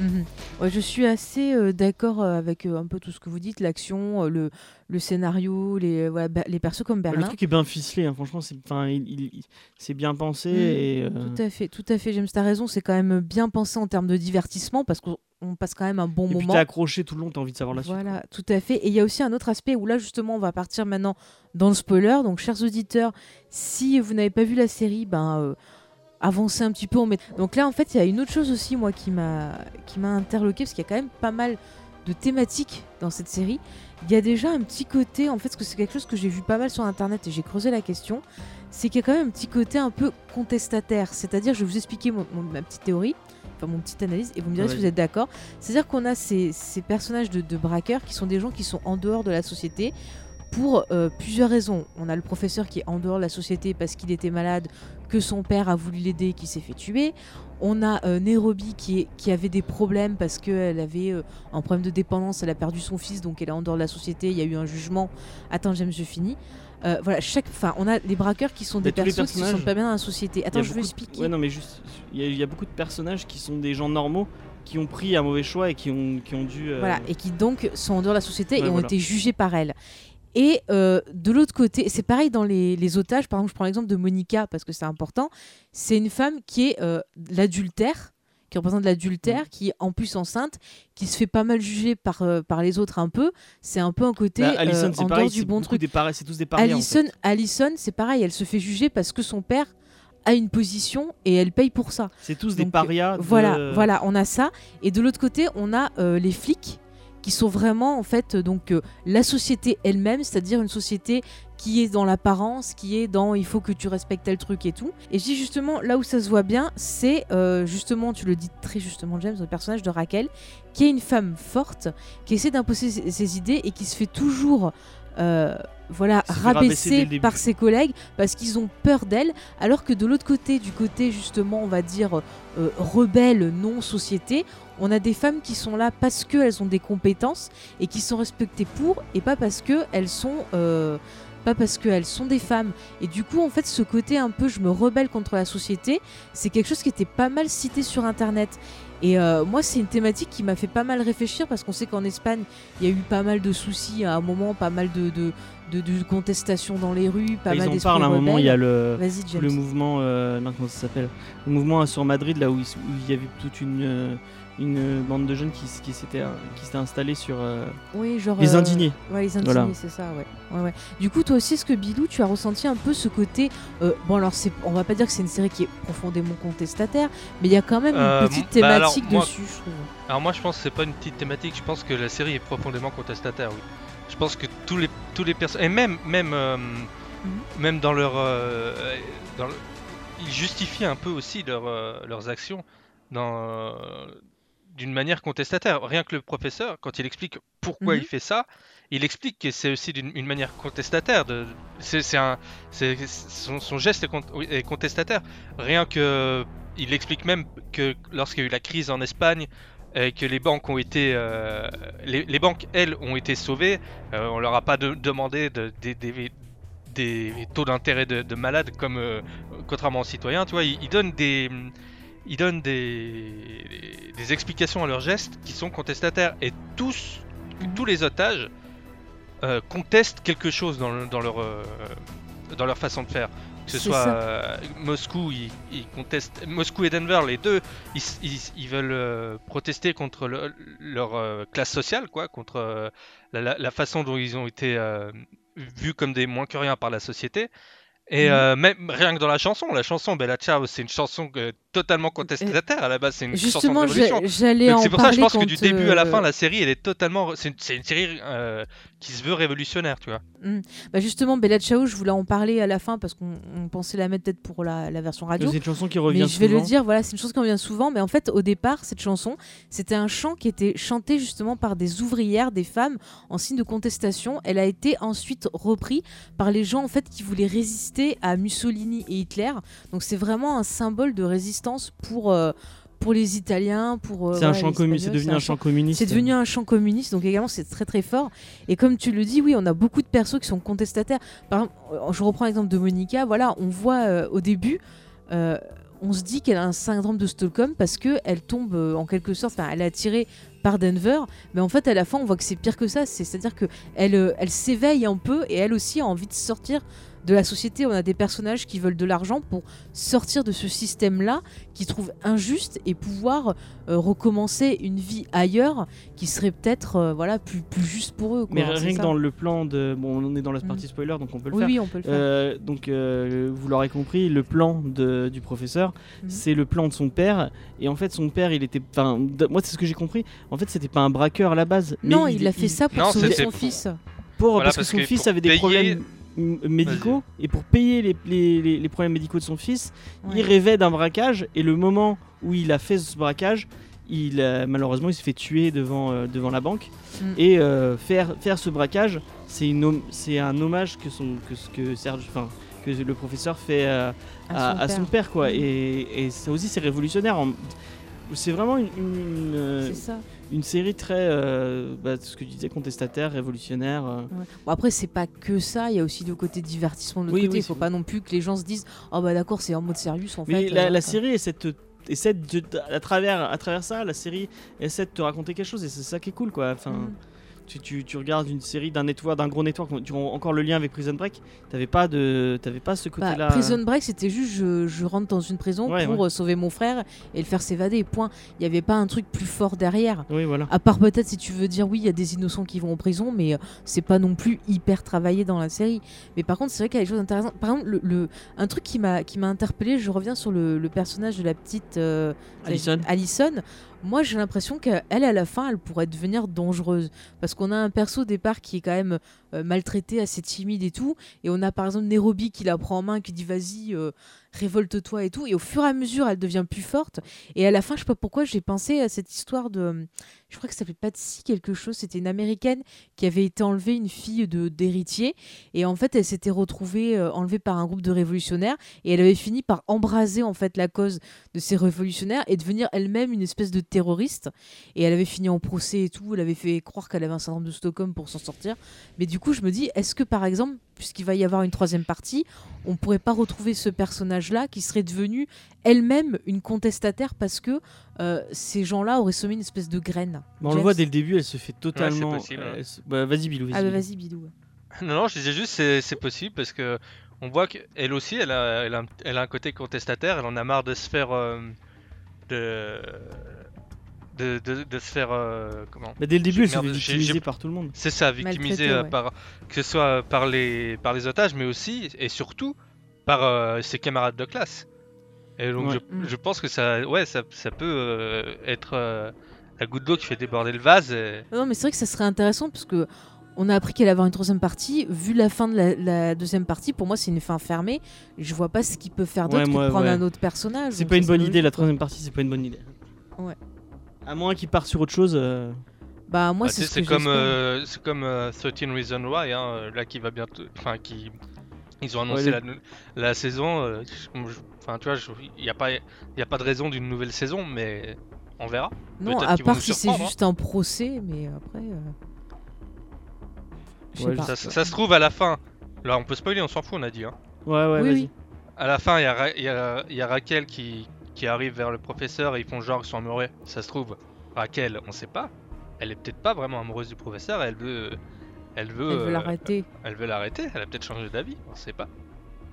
Mhm. Ouais, je suis assez euh, d'accord euh, avec euh, un peu tout ce que vous dites, l'action, le, le scénario, les, bah, les persos comme Le Berlin. truc est bien ficelé, hein, franchement, c'est enfin, il, il- il- c'est bien pensé. Mm, et, euh, Tout à fait, tout à fait. James, t'as raison, c'est quand même bien pensé en termes de divertissement parce qu'on on passe quand même un bon et puis moment. t'es accroché tout le long, t'as envie de savoir la suite. Voilà, tout à fait. Et il y a aussi un autre aspect où là, justement, on va partir maintenant dans le spoiler. Donc, chers auditeurs, si vous n'avez pas vu la série, ben, avancez un petit peu. On met... Donc là, en fait, il y a une autre chose aussi, moi, qui m'a qui m'a interloqué parce qu'il y a quand même pas mal de thématiques dans cette série. Il y a déjà un petit côté, en fait, parce que c'est quelque chose que j'ai vu pas mal sur Internet et j'ai creusé la question, c'est qu'il y a quand même un petit côté un peu contestataire. C'est-à-dire, je vais vous expliquer mon- mon- ma petite théorie, enfin mon petite analyse, et vous me direz Ouais. si vous êtes d'accord. C'est-à-dire qu'on a ces, ces personnages de, de braqueurs qui sont des gens qui sont en dehors de la société pour euh, plusieurs raisons. On a le professeur qui est en dehors de la société parce qu'il était malade, que son père a voulu l'aider, qui s'est fait tuer. On a euh, Nairobi qui, est- qui avait des problèmes parce qu'elle avait euh, un problème de dépendance, elle a perdu son fils, donc elle est en dehors de la société, il y a eu un jugement. Attends, James, je finis. Euh, voilà, chaque, enfin, on a les braqueurs qui sont Mais des persos qui ne sont pas bien dans la société. Attends, je de- expliquer. Ouais, non, mais juste, il y, a- il y a beaucoup de personnages qui sont des gens normaux, qui ont pris un mauvais choix et qui ont, qui ont dû. euh, Voilà, et qui donc sont en dehors de la société Ouais, et ont été jugés par elle. Et euh, de l'autre côté, c'est pareil dans les, les otages. Par exemple, je prends l'exemple de Monica parce que c'est important. C'est une femme qui est euh, l'adultère, qui représente l'adultère, qui est en plus enceinte, qui se fait pas mal juger par, euh, par les autres un peu. C'est un peu un côté bah, Allison, euh, en pareil, dehors du bon truc. c'est tous des parias. en Alison, fait. Alison, c'est pareil, elle se fait juger parce que son père a une position et elle paye pour ça. C'est tous des parias. de- Voilà, voilà, on a ça. Et de l'autre côté, on a les flics qui sont vraiment en fait euh, donc euh, la société elle-même, c'est-à-dire une société qui est dans l'apparence, qui est dans il faut que tu respectes tel truc et tout. Et je justement là où ça se voit bien, c'est euh, justement, tu le dis très justement James, le personnage de Raquel, qui est une femme forte, qui essaie d'imposer ses, idées et qui se fait toujours voilà, début. par ses collègues parce qu'ils ont peur d'elle, alors que de l'autre côté, du côté justement, on va dire euh, rebelle, non société, on a des femmes qui sont là parce qu'elles ont des compétences et qui sont respectées pour, et pas parce qu'elles sont, euh, pas parce qu'elles sont des femmes. Et du coup, en fait, ce côté un peu je me rebelle contre la société, c'est quelque chose qui était pas mal cité sur Internet. Et euh, moi, c'est une thématique qui m'a fait pas mal réfléchir parce qu'on sait qu'en Espagne, il y a eu pas mal de soucis à un moment, pas mal de, de, de, de contestations dans les rues, pas Ils mal en parlent à un moment, il y a le, le mouvement, euh, non, comment ça s'appelle Le mouvement sur Madrid, là où il, s- où il y avait toute une, euh, une bande de jeunes qui, qui s'étaient euh, installés sur euh, Oui, genre. les euh, indignés. Ouais, les indignés, Voilà. c'est ça, ouais. ouais, ouais. Du coup, toi aussi, est-ce que Bilou, tu as ressenti un peu ce côté. euh, bon, alors, c'est, on va pas dire que c'est une série qui est profondément contestataire, mais il y a quand même Euh, une petite bah alors, thématique moi- dessus, je trouve. Alors moi je pense que c'est pas une petite thématique, je pense que la série est profondément contestataire, oui. Je pense que tous les tous les personnes et même même euh, même dans leur euh, dans le- ils justifient un peu aussi leur, euh, leurs actions dans d'une manière contestataire. Rien que le professeur quand il explique pourquoi Mhm. il fait ça, il explique que c'est aussi d'une une manière contestataire de c'est un son, son geste est, con- est contestataire. Rien que il explique même que lorsqu'il y a eu la crise en Espagne et que les banques ont été euh, les, les banques elles ont été sauvées euh, on leur a pas de- demandé de, des- taux d'intérêt de, de malade comme euh, contrairement aux citoyens tu vois ils, ils donnent des ils donnent des, des explications à leurs gestes qui sont contestataires. Et tous tous les otages euh, contestent quelque chose dans, le- dans leur euh, dans leur façon de faire que ce soit euh, Moscou ils, ils contestent Moscou et Denver les deux ils, ils- ils veulent euh, protester contre le- leur euh, classe sociale, quoi, contre la, la- la façon dont ils ont été vus comme des moins que rien par la société. Et euh, même rien que dans la chanson, la chanson Bella Ciao, c'est une chanson euh, totalement contestataire à la base, c'est une chanson de Justement, révolution. j'allais c'est pour ça que je pense que du début à la fin, la série, elle est totalement, c'est une, une série qui se veut révolutionnaire, tu vois. Mm. Bah justement, Bella Ciao, je voulais en parler à la fin parce qu'on on pensait la mettre peut-être pour la, la version radio. C'est une chanson qui revient Mais je vais le dire, voilà, c'est une chose qui revient souvent. Mais en fait, au départ, cette chanson, c'était un chant qui était chanté justement par des ouvrières, des femmes, en signe de contestation. Elle a été ensuite reprise par les gens en fait qui voulaient résister à Mussolini et Hitler. Donc c'est vraiment un symbole de résistance pour euh, pour les Italiens, pour. euh, C'est un les communiste, c'est devenu un chant communiste. C'est devenu un chant communiste, donc également c'est très très fort. Et comme tu le dis, oui, on a beaucoup de persos qui sont contestataires. Par exemple, euh, je reprends l'exemple de Monica. Voilà, on voit euh, au début. euh, on se dit qu'elle a un syndrome de Stockholm parce que elle tombe euh, en quelque sorte, elle est attirée par Denver, mais en fait à la fin on voit que c'est pire que ça. C'est- C'est-à-dire que elle, euh, elle s'éveille un peu et elle aussi a envie de sortir de la société. On a des personnages qui veulent de l'argent pour sortir de ce système-là, qui trouvent injuste et pouvoir euh, recommencer une vie ailleurs qui serait peut-être euh, voilà plus, plus juste pour eux. quoi. Mais rien que dans le plan de. Bon, on est dans la Mhm. partie spoiler, donc on peut le Oui, faire. oui, on peut le faire. Euh, donc, euh, vous l'aurez compris, le plan de- du professeur, Mhm. c'est le plan de son père. Et en fait, son père, il était. Enfin, moi, c'est ce que j'ai compris. En fait, c'était pas un braqueur à la base. mais non, il, a fait ça pour Non, sauver son pour- fils. Pour, Voilà, parce, parce que son que fils avait des payer- problèmes médicaux. Et pour payer les, les- les- les problèmes médicaux de son fils, il rêvait d'un braquage. Et le moment où il a fait ce braquage, il, a- malheureusement, il s'est fait tuer devant, euh, devant la banque. Mm. Et euh, faire, faire ce braquage, c'est c'est un hommage que, son, que, ce que, Serge, enfin, que le professeur fait euh, à, à son, père. quoi. Mm. Et, et ça aussi, c'est révolutionnaire. C'est vraiment une, une, C'est ça. Une série très, euh, bah, ce que tu disais, contestataire, révolutionnaire. euh. Ouais. Bon, après, c'est pas que ça, il y a aussi le côté divertissement de l'autre Oui, côté. oui, Il faut c'est- pas non plus que les gens se disent Oh bah d'accord, c'est en mode sérieux en Mais fait. la, euh, la série essaie de te- essaie de à travers à travers ça, la série essaie de te raconter quelque chose et c'est ça qui est cool quoi. Enfin, Mm. Tu, tu, tu regardes une série d'un network, d'un gros network, tu as encore le lien avec Prison Break, t'avais pas de, t'avais pas ce Bah, côté-là. Prison Break, c'était juste je, je rentre dans une prison Ouais, pour ouais. euh, sauver mon frère et le faire s'évader. Point. Il n'y avait pas un truc plus fort derrière. Oui, voilà. À part peut-être si tu veux dire oui, il y a des innocents qui vont en prison, mais euh, c'est pas non plus hyper travaillé dans la série. Mais par contre, c'est vrai qu'il y a des choses intéressantes. Par exemple, le, le- un truc qui m'a qui m'a interpellé, je reviens sur le, le personnage de la petite euh, Allison. Allison. Moi, j'ai l'impression qu'elle, à la fin, elle pourrait devenir dangereuse. Parce qu'on a un perso au départ qui est quand même euh, maltraité, assez timide et tout. Et on a par exemple Nairobi qui la prend en main, qui dit vas-y, euh, révolte-toi et tout. Et au fur et à mesure, elle devient plus forte. Et à la fin, je sais pas pourquoi, j'ai pensé à cette histoire de. Je crois que ça s'appelait Patsy quelque chose. C'était une américaine qui avait été enlevée, une fille d'héritier. Et en fait, elle s'était retrouvée euh, enlevée par un groupe de révolutionnaires. Et elle avait fini par embraser en fait la cause de ces révolutionnaires et devenir elle-même une espèce de terroriste. Et elle avait fini en procès et tout. Elle avait fait croire qu'elle avait un syndrome de Stockholm pour s'en sortir. Mais du coup, je me dis, est-ce que par exemple, puisqu'il va y avoir une troisième partie, on pourrait pas retrouver ce personnage-là qui serait devenu elle-même une contestataire parce que euh, ces gens-là auraient semé une espèce de graine. On le voit dès le début, elle se fait totalement. possible, euh, ouais. se- bah, vas-y, Bilou. Ah bah Bilou. vas-y, Bidou. (laughs) Non, non, je disais juste c'est c'est possible parce que on voit qu'elle aussi, elle a, elle, a, un- elle a un côté contestataire, elle en a marre de se faire. euh, de, de, de, de se faire. euh, comment Bah, dès le début, elle se fait victimiser par tout le monde. C'est ça, victimisé Maltraité, ouais. par. que ce soit par les, par les otages, mais aussi et surtout par euh, ses camarades de classe. Et donc Ouais. je, Mm. je pense que ça, ouais, ça, ça peut euh, être euh, la goutte d'eau qui fait déborder le vase. et- Non, mais c'est vrai que ça serait intéressant parce que on a appris qu'elle allait avoir une troisième partie. Vu la fin de la, la deuxième partie, pour moi, c'est une fin fermée. Je vois pas ce qu'il peut faire d'autre Ouais, que de prendre ouais. un autre personnage. C'est pas une bonne idée, la troisième partie, c'est pas une bonne idée. Ouais. À moins qu'il parte sur autre chose. euh, Bah, moi, Bah, c'est ce comme, euh, c'est comme euh, 13 Reasons Why, hein, là qui va bientôt, enfin qui, ils ont annoncé Ouais, la, saison. euh, je- Enfin, tu vois, il n'y a pas, il y a pas de raison d'une nouvelle saison, mais on verra. Non, à part si c'est hein. juste un procès, mais après. euh, Ouais. Ça, ça se trouve à la fin. Là, on peut spoiler, on s'en fout, on a dit. Hein. Ouais, ouais, Oui, vas-y. oui. À la fin, il y, a Ra- il y a- il y a Raquel qui, qui arrive vers le professeur et ils font genre qu'ils sont amoureux. Ça se trouve, Raquel, on sait pas. Elle est peut-être pas vraiment amoureuse du professeur. Elle veut, elle veut, Elle veut euh, l'arrêter. Elle veut l'arrêter. Elle a peut-être changé d'avis. On sait pas.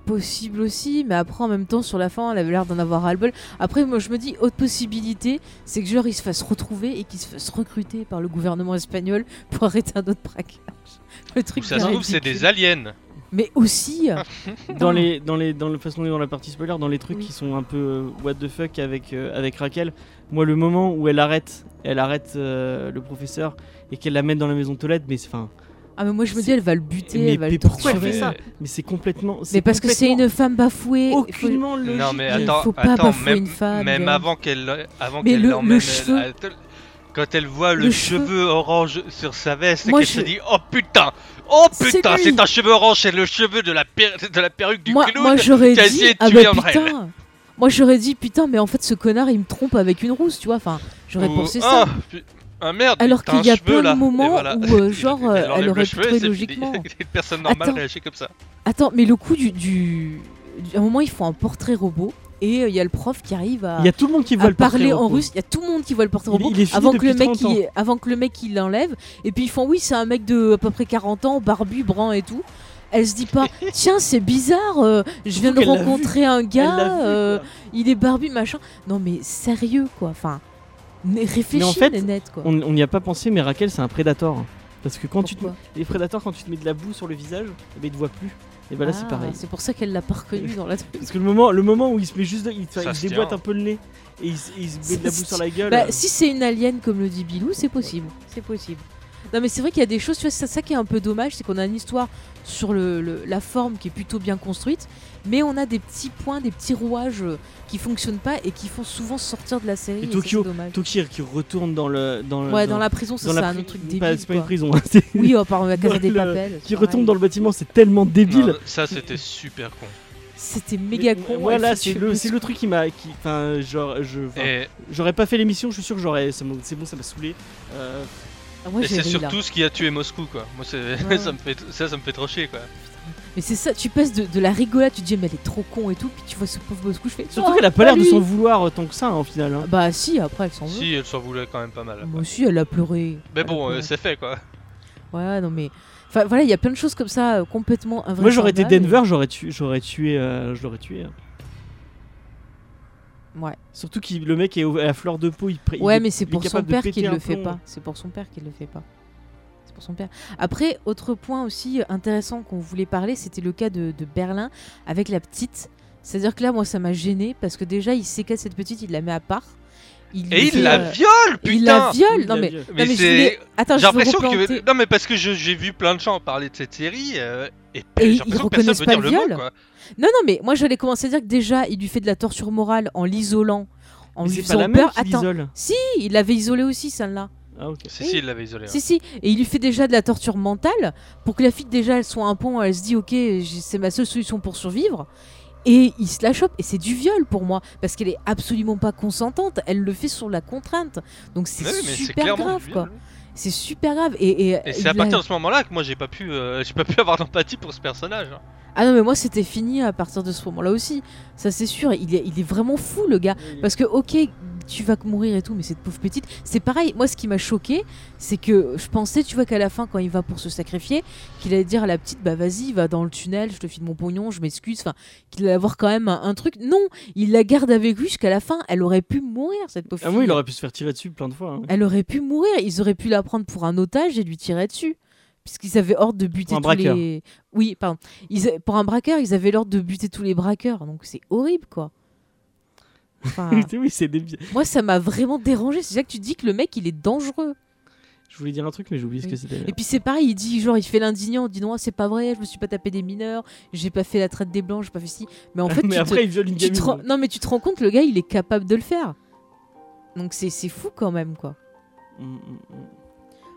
Possible aussi, mais après, en même temps, sur la fin, elle avait l'air d'en avoir ras-le-bol. Après, moi, je me dis, autre possibilité, c'est que genre, il se fasse retrouver et qu'il se fasse recruter par le gouvernement espagnol pour arrêter un autre braquage. (laughs) Le ça se trouve, c'est des aliens. Mais aussi, euh, (laughs) Dans les, dans les, dans le façon dans la partie spoiler, dans les trucs Oui. qui sont un peu euh, what the fuck avec euh, avec Raquel. Moi, le moment où elle arrête, elle arrête euh, le professeur et qu'elle l'amène dans la maison de Tolède, mais c'est enfin, ah, mais moi, je me dis, elle va le buter, Mais- elle va mais le pourquoi elle torturer. fait ça Mais- c'est complètement. Mais parce que c'est une femme bafouée. il faut- aucunement logique. Non mais Il attends, faut pas attends, bafouer même, une femme, même James. avant qu'elle, avant Mais qu'elle le- l'emmène, le elle- cheveu- elle- quand elle voit le, Le cheveu, cheveu- orange sur sa veste, et Moi, qu'elle je- se dit oh putain, oh putain, c'est un cheveu orange, c'est le cheveu de la, per- de la perruque du moi, clown. moi j'aurais dit, essayé de ah tuer bah putain. Moi j'aurais dit putain, mais en fait ce connard il me trompe avec une rousse, tu vois. Enfin, j'aurais Ou, pensé ça. ah, pu- ah merde, Alors qu'il y a cheveu, plein de là. Moments voilà. où, euh, (laughs) Il- genre, il euh, elle aurait pu logiquement. fini. (laughs) Une personne normale Attends. réagit comme ça. Attends, mais le coup du, du... du- À un moment ils font un portrait robot et euh, il y a le prof qui arrive à, Il y a tout le monde qui voit le portrait parler en robot. russe. Il y a tout le monde qui voit le portrait Il est- robot il est fini avant, que le mec 30 ans. il... avant que le mec il l'enlève. Et puis ils font oui, c'est un mec de à peu près 40 ans, barbu, brun et tout. Elle se dit pas, (laughs) tiens, c'est bizarre, euh, je viens de rencontrer un gars, vu, euh, il est barbu, machin. Non mais sérieux quoi, enfin, né- réfléchis, Mais en fait, Nénette, quoi. On n'y a pas pensé, mais Raquel, c'est un prédateur. Parce que quand tu te... Les prédateurs, quand tu te mets de la boue sur le visage, eh ben, ils te voient plus. Et bah là, c'est Ah, pareil. C'est pour ça qu'elle l'a pas reconnu dans la. Parce que le moment, le moment où il se met juste, de- il, se se déboîte un peu le nez et il, se- il se met de la boue sur la gueule. Bah, euh, si c'est une alien comme le dit Bilou, c'est possible. C'est possible. Non mais c'est vrai qu'il y a des choses, tu vois, c'est ça qui est un peu dommage, c'est qu'on a une histoire sur le, le- la forme qui est plutôt bien construite, mais on a des petits points, des petits rouages euh, qui fonctionnent pas et qui font souvent sortir de la série. Et Et, Tokyo. Tokyo qui retourne dans le. Dans le Ouais, dans la prison, c'est un autre truc débile. C'est pas une quoi. prison. hein, (laughs) Oui, à part la des le- Papel. c'est qui retombe dans le bâtiment, c'est tellement débile. Non, ça, c'était super con. C'était méga Mais- con. Voilà, c'est le, le truc qui m'a. qui- Enfin, genre, je. Et, J'aurais pas fait l'émission, je suis sûr que j'aurais. C'est bon, ça m'a saoulé. Euh, Ah, moi, et c'est là. surtout ce qui a tué Moscou, quoi. Moi, (laughs) Ouais. ça me fait, ça, ça me fait trop chier, quoi. Mais c'est ça, tu passes de, de la rigolade, tu te dis mais elle est trop con et tout, puis tu vois ce pauvre Moscou, je fais. Surtout oh, qu'elle a pas l'air de s'en vouloir tant que ça, hein, au final. hein. Bah si, après elle s'en veut. Si, elle s'en voulait quand même pas mal. Moi aussi, elle a pleuré. Mais Elle bon, euh, c'est fait, quoi. Ouais, non mais. Enfin voilà, il y a plein de choses comme ça euh, complètement. Moi, j'aurais été et- Denver, j'aurais tué. J'aurais tué. euh, je l'aurais tué. hein. Ouais, Surtout que le mec est à fleur de peau, il, il ouais mais c'est pour son père qu'il le fait pas. C'est pour son père qu'il le fait pas. Pour son père. Après, autre point aussi intéressant qu'on voulait parler, c'était le cas de, de Berlin avec la petite. C'est-à-dire que là, moi, ça m'a gêné parce que déjà, il séquestre cette petite, il la met à part. Il Et fait, il la euh, viole, putain Il la viole Non mais, non, voulais- Attends, J'ai l'impression que. Non, mais parce que je- j'ai vu plein de gens parler de cette série. euh, et Et j'ai ils l'impression que personne reconnaissent veut pas dire le mot, viol quoi. Non, non, mais moi, j'allais commencer à dire que déjà, il lui fait de la torture morale en l'isolant, en Mais lui c'est pas faisant la peur. Attends, si, il l'avait isolé aussi, celle-là. Ah, ok. Si, si, il l'avait isolé. Si, si. Et il lui fait déjà de la torture mentale pour que la fille, déjà, elle soit un pont, elle se dit, ok, j'ai- c'est ma seule solution pour survivre. Et il se la chope. Et c'est du viol pour moi. Parce qu'elle est absolument pas consentante. Elle le fait sur la contrainte. Donc c'est super grave, quoi. c'est super grave. Et, et, Et c'est à partir de ce moment-là que moi j'ai pas pu, euh, j'ai pas pu (laughs) avoir d'empathie pour ce personnage. hein. Ah non, mais moi c'était fini à partir de ce moment-là aussi. Ça c'est sûr. Il est, il est vraiment fou le gars. Parce que, ok, tu vas mourir et tout, mais cette pauvre petite. C'est pareil, moi ce qui m'a choqué, c'est que je pensais, tu vois, qu'à la fin, quand il va pour se sacrifier, qu'il allait dire à la petite, bah vas-y, va dans le tunnel, je te file mon pognon, je m'excuse. Enfin, qu'il allait avoir quand même un, un truc. Non, il la garde avec lui jusqu'à la fin. Elle aurait pu mourir, cette pauvre Ah fille. oui, il aurait pu se faire tirer dessus plein de fois. hein. Elle aurait pu mourir. Ils auraient pu la prendre pour un otage et lui tirer dessus. Puisqu'ils avaient ordre de buter Pour un tous braqueur. les. Oui, pardon. Ils Pour un braqueur, ils avaient l'ordre de buter tous les braqueurs. Donc c'est horrible, quoi. Enfin, (laughs) oui, c'est débile. moi, ça m'a vraiment dérangé. C'est ça que tu dis que le mec, il est dangereux. Je voulais dire un truc, mais j'ai oublié ce que c'était. Et puis c'est pareil, il dit genre, il fait l'indignant, il dit non, c'est pas vrai, je me suis pas tapé des mineurs, j'ai pas fait la traite des blancs, j'ai pas fait ci. Mais en (laughs) fait, mais tu te- après, il viole une tu gamine. non mais tu te rends compte, le gars, il est capable de le faire. Donc c'est fou quand même, quoi. Mm, mm, mm.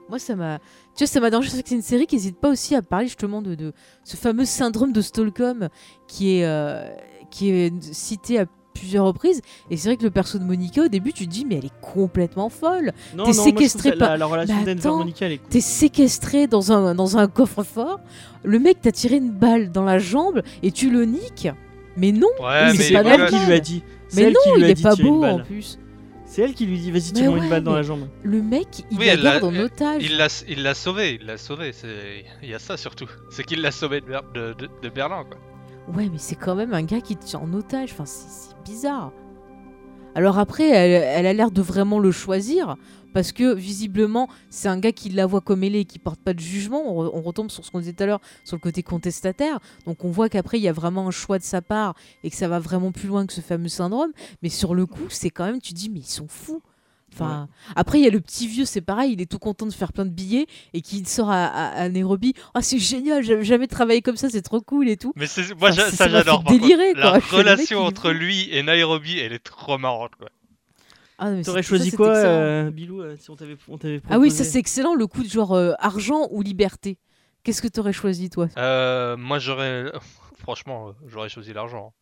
Moi, ça m'a. Tu vois, ça m'a dérangé. C'est une série qui n'hésite pas aussi à parler justement de, de ce fameux syndrome de Stockholm qui est, euh, qui est cité à plusieurs reprises. Et c'est vrai que le perso de Monica, au début, tu te dis, mais elle est complètement folle. Non, T'es séquestré que par- La, la relation Mais d'Enver attends, Monica, elle est cool. T'es séquestré dans un, dans un coffre-fort. Le mec t'a tiré une balle dans la jambe et tu le niques. Mais non, Ouais, Oui, mais c'est pas elle normal. qui lui a dit. C'est mais non, il est pas beau en plus. C'est elle qui lui dit vas-y, tire-moi ouais, une balle dans la jambe. Le mec, il Oui, la garde en otage. Il l'a, il l'a sauvé, il l'a sauvé. C'est, il y a ça surtout. C'est qu'il l'a sauvé de, Ber- de, de- de Berlin, quoi. Ouais, mais c'est quand même un gars qui tient en otage. Enfin, c'est bizarre. Alors après, elle, a l'air de vraiment le choisir. Parce que visiblement, c'est un gars qui la voit comme elle est et qui porte pas de jugement. On retombe sur ce qu'on disait tout à l'heure, sur le côté contestataire. Donc on voit qu'après, il y a vraiment un choix de sa part et que ça va vraiment plus loin que ce fameux syndrome. Mais sur le coup, c'est quand même, tu dis, mais ils sont fous. Enfin, Après, il y a le petit vieux, c'est pareil, il est tout content de faire plein de billets et qui sort à, à- à Nairobi. Ah, c'est génial, j'avais jamais travaillé comme ça, c'est trop cool et tout. Mais moi, Enfin, ça- j'adore. La quoi. (laughs) Mec, relation entre lui et Nairobi, elle est trop marrante, quoi. Ah, T'aurais choisi ça, quoi, euh, Bilou, euh, si on t'avait t'avait Ah oui, ça proposé c'est excellent, le coup de genre euh, argent ou liberté. Qu'est-ce que t'aurais choisi toi? Euh, moi, j'aurais. (laughs) Franchement, j'aurais choisi l'argent.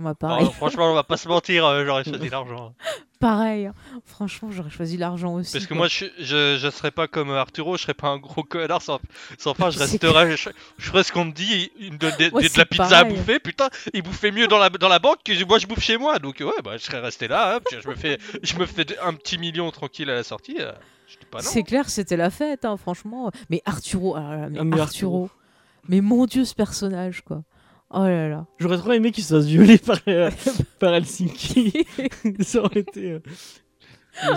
Moi franchement, on va pas se mentir, euh, j'aurais choisi (laughs) l'argent. pareil. hein. Franchement, j'aurais choisi l'argent aussi. Parce que quoi. moi, je, je, je serais pas comme Arturo, je serais pas un gros connard sans, sans fin, je (laughs) resterais. Je, je ferais ce qu'on me dit, il me donne des- Ouais, des- de c'est la pizza à bouffer, putain, il bouffait mieux dans la, dans la banque que moi je bouffe chez moi, donc ouais, bah je serais resté là, hop, je me fais, je me fais un petit million tranquille à la sortie. euh. C'est clair, c'était la fête, hein, franchement. Mais Arturo, ah mais Ah, mais Arturo. Mais mon dieu, ce personnage, quoi. Oh là là. J'aurais trop aimé qu'il se fasse violer par, euh, (laughs) par Helsinki. (laughs) ça aurait été. euh,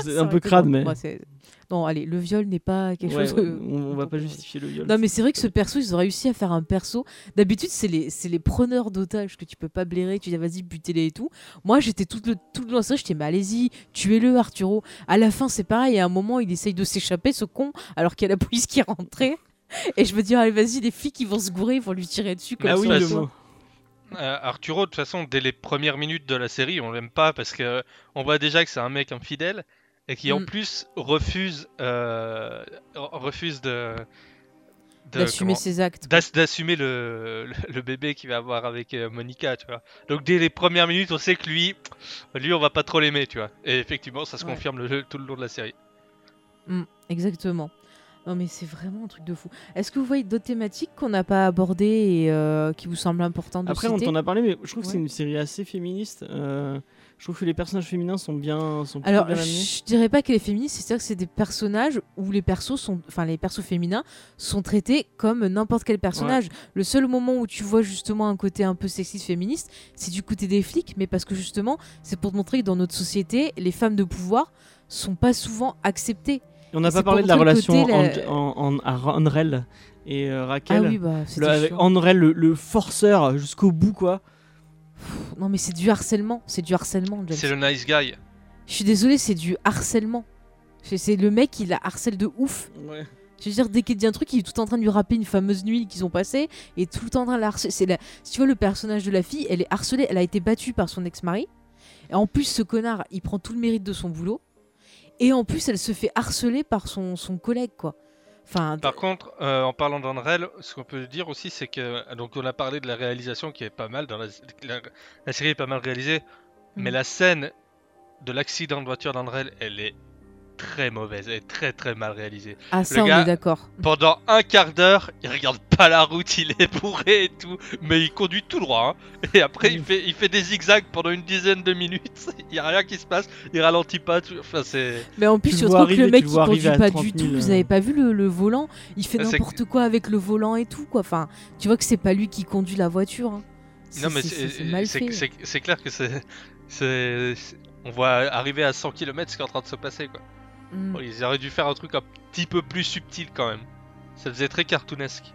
c'est Ça un aurait peu été crade, drôle. mais. C'est- non, allez, le viol n'est pas quelque Ouais, chose. ouais, on, on va pas qu'on- justifier le viol. Non, mais c'est vrai que ce perso, ils ont réussi à faire un perso. D'habitude, c'est les, c'est les preneurs d'otages que tu peux pas blairer, tu dis vas-y, butez-les et tout. Moi, j'étais tout le, tout le long de série, j'étais mais allez-y, tuez-le, Arturo. À la fin, c'est pareil, à un moment, il essaye de s'échapper, ce con, alors qu'il y a la police qui est rentrée. Et je me dis, allez, vas-y, les flics, ils vont se gourer, ils vont lui tirer dessus comme Ah ça. oui, ça, le ça. mot. Euh, Arturo, de toute façon, dès les premières minutes de la série, on l'aime pas parce que on voit déjà que c'est un mec infidèle et qui en Mm. plus refuse, euh, refuse de, D'assumer ses actes. d'ass- d'assumer le, le, le bébé qu'il va avoir avec euh, Monica, tu vois. Donc dès les premières minutes, on sait que lui, lui, on va pas trop l'aimer, tu vois. Et effectivement, ça se Ouais. confirme le- tout le long de la série. Mm, exactement. Non mais c'est vraiment un truc de fou. Est-ce que vous voyez d'autres thématiques qu'on n'a pas abordées et euh, qui vous semblent importantes de Après, on t'en a parlé, mais je trouve que c'est une série assez féministe. euh, je trouve que les personnages féminins sont bien, sont Alors, bien je dirais pas qu'elle est féministe, c'est-à-dire que c'est des personnages où les persos sont, enfin les persos féminins sont traités comme n'importe quel personnage. Le seul moment où tu vois justement un côté un peu sexiste féministe, c'est du côté des flics, mais parce que justement, c'est pour te montrer que dans notre société, les femmes de pouvoir sont pas souvent acceptées. Et on n'a pas parlé de la relation côté, la- en, et euh, Ah Raquel. oui, bah Le- c'est avec Andrel, le, le forceur jusqu'au bout, quoi. Non mais c'est du harcèlement, c'est du harcèlement. C'est le nice guy. Je suis désolée, c'est du harcèlement. C'est c'est le mec, il la harcèle de ouf. Ouais. Je veux dire, dès qu'il dit un truc, il est tout en train de lui rappeler une fameuse nuit qu'ils ont passée et tout le temps en train de la harceler. C'est la... Si tu vois le personnage de la fille, elle est harcelée, elle a été battue par son ex-mari. Et en plus, ce connard, il prend tout le mérite de son boulot. Et en plus, elle se fait harceler par son, son collègue, quoi. Enfin, Par contre, euh, en parlant d'Andrel, ce qu'on peut dire aussi, c'est que donc on a parlé de la réalisation qui est pas mal dans la, la, la série est pas mal réalisée, mais Mm. la scène de l'accident de voiture d'Andrel, elle est très mauvaise, elle est très très mal réalisée. Ah, ça, on gars- est d'accord. Pendant un quart d'heure, il regarde pas la route, il est bourré et tout, mais il conduit tout droit. hein. Et après, il fait, il fait des zigzags pendant une dizaine de minutes. (laughs) Il y a rien qui se passe, il ralentit pas. Tout... Enfin, c'est. Mais en plus, Tu trouve que le mec il conduit pas 30 du 000, tout. Vous euh. avez pas vu le, le volant? Il fait Ah, c'est n'importe quoi avec le volant et tout, quoi. Enfin, tu vois que c'est pas lui qui conduit la voiture. hein. Non, mais c'est- c'est c'est mal c'est- fait. c'est- c'est clair que c'est. c'est- c'est- On voit arriver à 100 km ce qui est en train de se passer, quoi. Mm. Bon, ils auraient dû faire un truc un petit peu plus subtil quand même. Ça faisait très cartoonesque.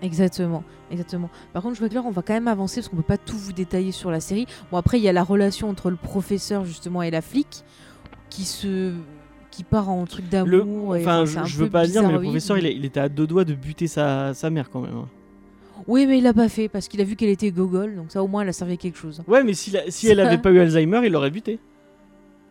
Exactement, exactement. Par contre, je vois que là, on va quand même avancer parce qu'on peut pas tout vous détailler sur la série. Bon, après, il y a la relation entre le professeur justement et la flic qui se qui part en truc Le, d'amour. et, enfin, je, je veux pas dire, mais le professeur, il, était à deux doigts de buter sa, sa mère quand même. hein. Oui, mais il l'a pas fait parce qu'il a vu qu'elle était gogol, donc ça au moins, elle a servi à quelque chose. Ouais, mais si, la- si elle avait pas eu Alzheimer, il l'aurait buté.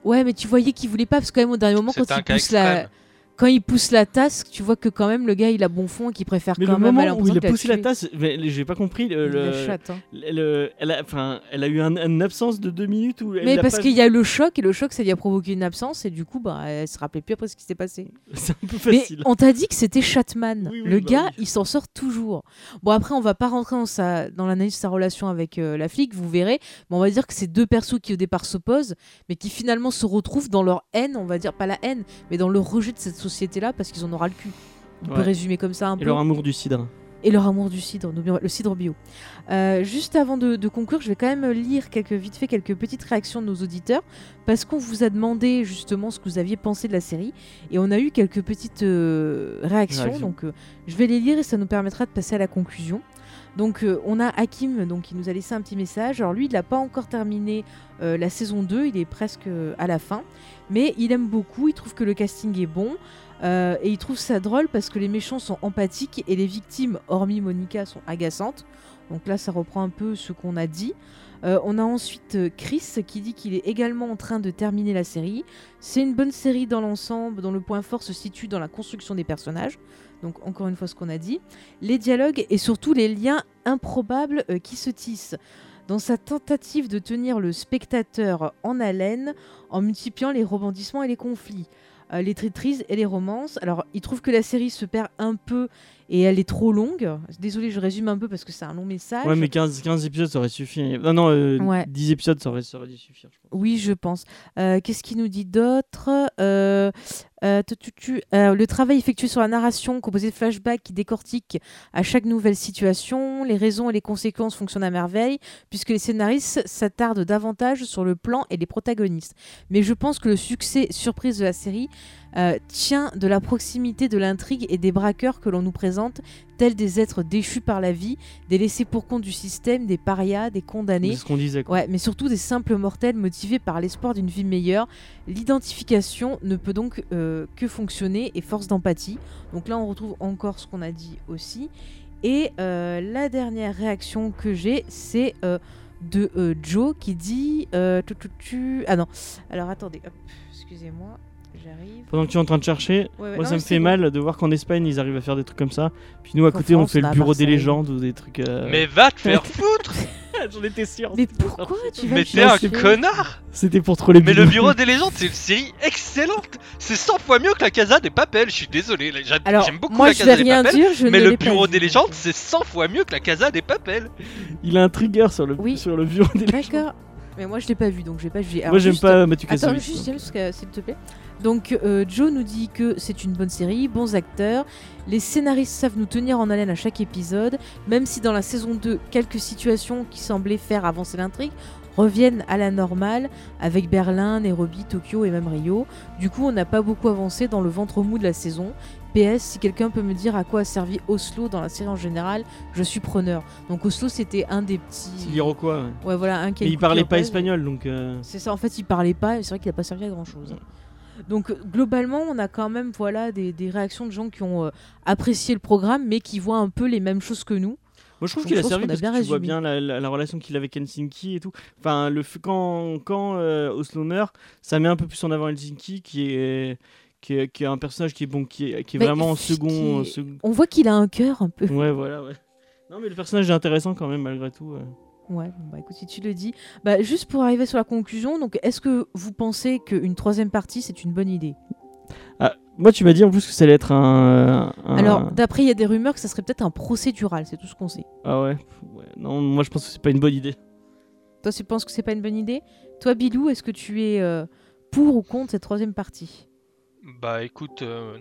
Ouais, mais tu voyais qu'il voulait pas parce que quand même au dernier moment, quand il pousse la extrême. Quand il pousse la tasse, tu vois que quand même le gars il a bon fond et qu'il préfère Mais quand le même moment où il a poussé la tasse, mais j'ai pas compris. Le, la le- chatte, hein. le- elle, a, enfin, elle a eu un- une absence de deux minutes où elle Mais parce pas qu'il y a le choc et le choc ça lui a provoqué une absence et du coup bah elle se rappelait plus après ce qui s'est passé. (laughs) C'est un peu Mais facile. on t'a dit que c'était Chatman. Oui, oui, le bah gars, oui. il s'en sort toujours. Bon, après, on va pas rentrer dans, sa... dans l'analyse de sa relation avec euh, la flic, vous verrez. Mais on va dire que c'est deux persos qui, au départ, s'opposent, mais qui finalement se retrouvent dans leur haine, on va dire, pas la haine, mais dans le rejet de cette société-là parce qu'ils en auront le cul. On peut résumer comme ça un Et peu. leur amour du cidre. Et leur amour du cidre, le cidre bio. Euh, juste avant de, de conclure, je vais quand même lire quelques, vite fait quelques petites réactions de nos auditeurs, parce qu'on vous a demandé justement ce que vous aviez pensé de la série, et on a eu quelques petites euh, réactions, donc euh, je vais les lire et ça nous permettra de passer à la conclusion. Donc euh, on a Hakim donc, qui nous a laissé un petit message. Alors lui, il n'a pas encore terminé euh, la saison 2, il est presque euh, à la fin, mais il aime beaucoup, il trouve que le casting est bon. Euh, et il trouve ça drôle parce que les méchants sont empathiques et les victimes, hormis Monica, sont agaçantes. Donc là, ça reprend un peu ce qu'on a dit. Euh, on a ensuite euh, Chris qui dit qu'il est également en train de terminer la série. C'est une bonne série dans l'ensemble, dont le point fort se situe dans la construction des personnages. Donc encore une fois ce qu'on a dit. Les dialogues et surtout les liens improbables qui se tissent. Dans sa tentative de tenir le spectateur en haleine en multipliant les rebondissements et les conflits euh, les traîtrises et les romances. Alors, il trouve que la série se perd un peu et elle est trop longue. Désolé, je résume un peu parce que c'est un long message. Ouais, mais 15, 15 épisodes, ça aurait suffi. Non, non, euh, Ouais. 10 épisodes, ça aurait, ça aurait dû suffire. je pense. Oui, je pense. Euh, Qu'est-ce qu'il nous dit d'autre? Euh, euh, Le travail effectué sur la narration, composé de flashbacks qui décortiquent à chaque nouvelle situation, les raisons et les conséquences fonctionnent à merveille, puisque les scénaristes s'attardent davantage sur le plan et les protagonistes. Mais je pense que le succès surprise de la série euh, tient de la proximité de l'intrigue et des braqueurs que l'on nous présente, tels des êtres déchus par la vie, des laissés pour compte du système, des parias, des condamnés. C'est ce qu'on disait. Quoi. Ouais, mais surtout des simples mortels motivés par l'espoir d'une vie meilleure. L'identification ne peut donc euh, que fonctionner et force d'empathie. Donc là, on retrouve encore ce qu'on a dit aussi. Et euh, la dernière réaction que j'ai, c'est euh, de euh, Joe qui dit... tu, tu, tu- Ah non, alors attendez, excusez-moi, j'arrive. Pendant que tu es en train de chercher, Ouais, ouais, moi non, ça me fait bon. mal de voir qu'en Espagne ils arrivent à faire des trucs comme ça. Puis nous à côté on France, fait on le bureau des légendes ou des trucs. euh, Mais va te faire (laughs) foutre (laughs) J'en étais sûr. Mais pourquoi tu vas Mais t'es un connard C'était pour troller Mais le Bureau (laughs) des légendes, c'est une série excellente C'est 100 fois mieux que la Casa des Papels, je suis désolé, j'aime beaucoup moi la je Casa vais des rien Papels, dire, je mais le Bureau des légendes, c'est 100 fois mieux que la Casa des Papels Il a un trigger sur le, sur le bureau des légendes. D'accord. Mais moi je l'ai pas vu donc je vais pas juger. Moi j'aime pas Mathieu Attends, juste James, parce que, s'il te plaît. Donc, euh, Joe nous dit que c'est une bonne série, bons acteurs. Les scénaristes savent nous tenir en haleine à chaque épisode, même si dans la saison 2, quelques situations qui semblaient faire avancer l'intrigue reviennent à la normale avec Berlin, Nairobi, Tokyo et même Rio. Du coup, on n'a pas beaucoup avancé dans le ventre mou de la saison. PS, si quelqu'un peut me dire à quoi a servi Oslo dans la série en général, je suis preneur. Donc Oslo, c'était un des petits. C'est l'Iroquois. ouais. Ouais, voilà, un Mais il parlait pas espagnol donc. euh, C'est ça, en fait, il parlait pas, et c'est vrai qu'il a pas servi à grand chose. Donc, euh, globalement, on a quand même voilà, des, des réactions de gens qui ont euh, apprécié le programme, mais qui voient un peu les mêmes choses que nous. Moi je trouve qu'il a servi a parce bien que tu vois bien la, la- la relation qu'il avait avec Helsinki et tout. Enfin, le, quand, quand euh, Oslo meurt, ça met un peu plus en avant Helsinki qui est, qui est, qui est un personnage qui est, bon, qui est, qui est vraiment en qui- second. second- On voit qu'il a un cœur un peu. Ouais, voilà, ouais. Non, mais le personnage est intéressant quand même malgré tout. ouais. Ouais, bah écoute, si tu le dis. Bah, juste pour arriver sur la conclusion, donc est-ce que vous pensez qu'une troisième partie, c'est une bonne idée? Moi, tu m'as dit en plus que ça allait être un. un- Alors, d'après, il y a des rumeurs que ça serait peut-être un procédural, c'est tout ce qu'on sait. Ah ouais. Ouais, Non, moi je pense que c'est pas une bonne idée. Toi, tu penses que c'est pas une bonne idée? Toi, Bilou, est-ce que tu es euh, pour ou contre cette troisième partie? Bah écoute, euh,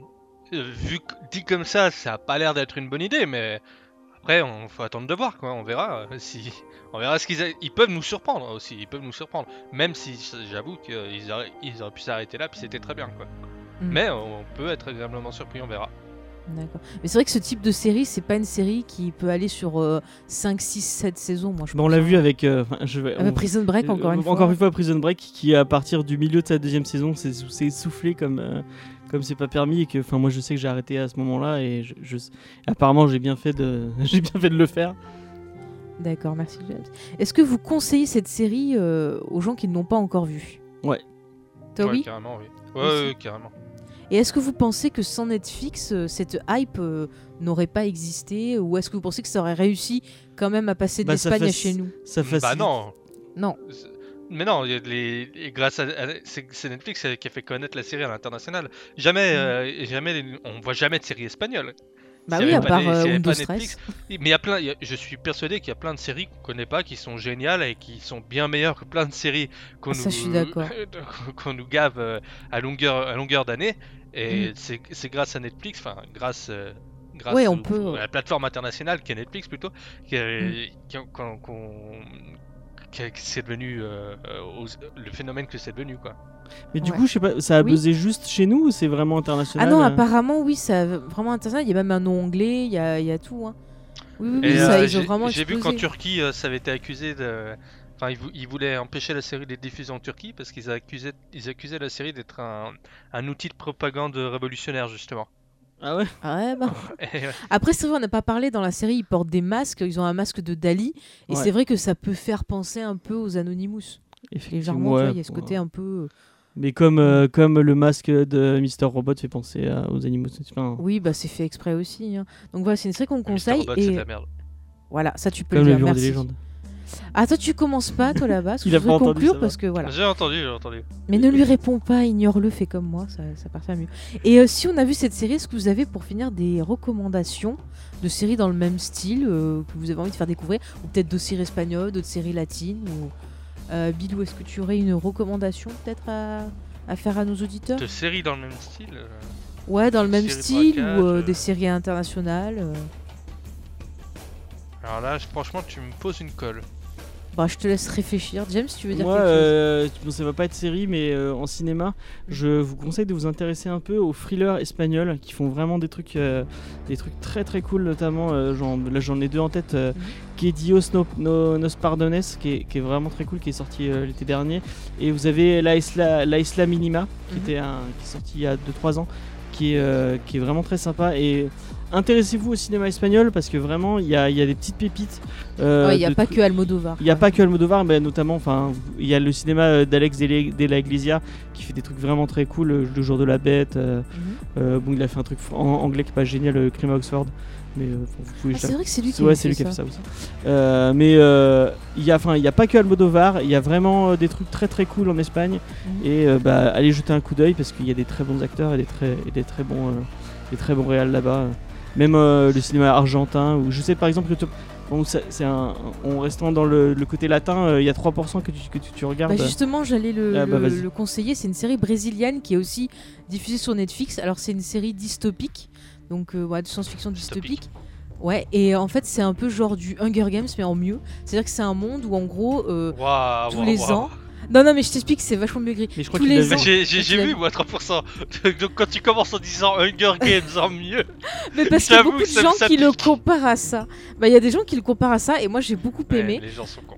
euh, vu que dit comme ça, ça a pas l'air d'être une bonne idée, mais après, on faut attendre de voir, quoi. On verra euh, (laughs) si, on verra ce qu'ils, a- ils peuvent nous surprendre aussi. Ils peuvent nous surprendre, même si j'avoue qu'ils auraient, ils auraient pu s'arrêter là, puis c'était très bien, quoi. Mm. Mais on peut être agréablement surpris, on verra. D'accord. Mais c'est vrai que ce type de série, c'est pas une série qui peut aller sur euh, 5, 6, 7 saisons, moi je on l'a hein. vu avec. euh, enfin, je vais- on- Prison Break, encore une Euh, fois. Encore une fois, Prison Break, qui à partir du milieu de sa deuxième saison, s'est s'est soufflé comme euh, comme c'est pas permis et que, enfin, moi je sais que j'ai arrêté à ce moment-là et je, je- apparemment j'ai bien fait de (laughs) j'ai bien fait de le faire. D'accord, merci James. Est-ce que vous conseillez cette série euh, aux gens qui ne l'ont pas encore vue? Ouais. Toi, Ouais, oui carrément, oui. Ouais, ouais, carrément. Et est-ce que vous pensez que sans Netflix, euh, cette hype euh, n'aurait pas existé? Ou est-ce que vous pensez que ça aurait réussi quand même à passer de Bah, l'Espagne à chez nous? Ça Bah facilite. non. Non. Mais non, les... grâce à, à- c'est Netflix euh, qui a fait connaître la série à l'international. Jamais, Mm. euh, jamais, on voit jamais de série espagnole. Bah oui, à part des- euh, Windows. Netflix, Mais il y a plein, il y a- je suis persuadé qu'il y a plein de séries qu'on connaît pas, qui sont géniales et qui sont bien meilleures que plein de séries qu'on Ah, nous, (laughs) qu'on nous gave euh, à longueur, à longueur d'année. Et Mm. c'est grâce à Netflix, enfin grâce, euh, grâce Ouais, on au- peut- à la plateforme internationale qui est Netflix plutôt, qui Mm. qu'on- c'est devenu euh, euh, aux- le phénomène que c'est devenu quoi. Mais du Ouais. coup, je sais pas, ça a Oui. buzzé juste chez nous ou c'est vraiment Ah international non, euh apparemment, oui, ça vraiment intéressant. Il y a même un nom anglais, il y a, il y a tout. hein. Oui, oui, ça, euh, ils ont j'ai vraiment j'ai vu qu'en. Turquie, euh, ça avait été accusé de. Enfin, ils, vou- ils voulaient empêcher la série d'être diffusée en Turquie parce qu'ils accusaient, ils accusaient la série d'être un, un outil de propagande révolutionnaire, justement. Ah ouais. Ah ouais, bah. (laughs) Euh, Après, c'est vrai, on n'a pas parlé dans la série, ils portent des masques, ils ont un masque de Dali, et Ouais. c'est vrai que ça peut faire penser un peu aux Anonymous. Effectivement, Légèrement, tu vois, ouais, il y a ce ouais. côté un peu. Mais comme euh, comme le masque de Mister Robot fait penser à- aux animaux. Enfin, Oui, bah c'est fait exprès aussi. hein. Donc voilà, c'est une série qu'on Mr. conseille. Robot, c'est de Et la merde. voilà, ça tu peux comme le le dire. bureau des Merci. légendes. Ah, toi tu commences pas, toi là-bas, Il je a pas entendu, conclure ça parce que voilà. J'ai entendu, j'ai entendu. Mais ne lui réponds pas, ignore-le, fais comme moi, ça, ça partira mieux. Et euh, si on a vu cette série, est-ce que vous avez pour finir des recommandations de séries dans le même style euh, que vous avez envie de faire découvrir? Ou peut-être d'autres séries espagnoles, d'autres séries latines ou... Euh, Bilou, est-ce que tu aurais une recommandation peut-être à, à faire à nos auditeurs? De séries dans le même style. euh, Ouais, dans le même style braquage, ou euh, euh. des séries internationales euh. Alors là, franchement, tu me poses une colle. Bah, je te laisse réfléchir. James, tu veux dire Moi, quelque chose euh, bon, ça va pas être série, mais euh, en cinéma, je vous conseille de vous intéresser un peu aux thrillers espagnols qui font vraiment des trucs, euh, des trucs très très cool, notamment, genre, là j'en ai deux en tête, Dios no, no- Nos Pardones, qui est, qui est vraiment très cool, qui est sorti l'été dernier, et vous avez La Isla, La Isla Minima, qui, Mhm. était un, qui est sorti il y a 2-3 ans, qui est, qui est vraiment très sympa, et intéressez-vous au cinéma espagnol, parce que vraiment, il y a, y a des petites pépites. euh, Ouais, Il n'y a pas que Almodovar. il n'y a pas que Almodovar, mais notamment, enfin, il y a le cinéma euh, d'Alex de la- Iglesia qui fait des trucs vraiment très cool, euh, Le jour de la bête. euh, Mhm. euh, bon, il a fait un truc anglais qui est pas génial, euh, Crime à Oxford, mais euh, Ah, c'est vrai que c'est lui qui Ouais, c'est lui fait qui a fait ça. ça aussi. Euh, mais euh, il y a, enfin, il y a pas que Almodovar, il y a vraiment euh, des trucs très très cool en Espagne. Mhm. Et euh, bah, allez jeter un coup d'œil parce qu'il y a des très bons acteurs et des très, et des très bons, euh, des très bons réals là-bas. Même euh, le cinéma argentin, où je sais par exemple que tu- bon, c'est un, en restant dans le, le côté latin, euh, il y a 3% que tu, que tu, tu regardes. Bah justement, j'allais le, Ah bah le- conseiller. C'est une série brésilienne qui est aussi diffusée sur Netflix. Alors, c'est une série dystopique, donc euh, ouais, de science-fiction Dystopique. dystopique. Ouais, et en fait, c'est un peu genre du Hunger Games, mais en mieux. C'est-à-dire que c'est un monde où, en gros, euh, tous les ans. Non, non, mais je t'explique, c'est vachement mieux gris. Mais je crois tous qu'il ans- j'ai vu moi 3%. (laughs) Donc quand tu commences en disant Hunger Games en mieux, (laughs) Mais parce qu'il y a beaucoup que de gens qui le comparent à ça. Bah, il y a des gens qui le comparent à ça, et moi, j'ai beaucoup ouais, aimé. les gens sont cons.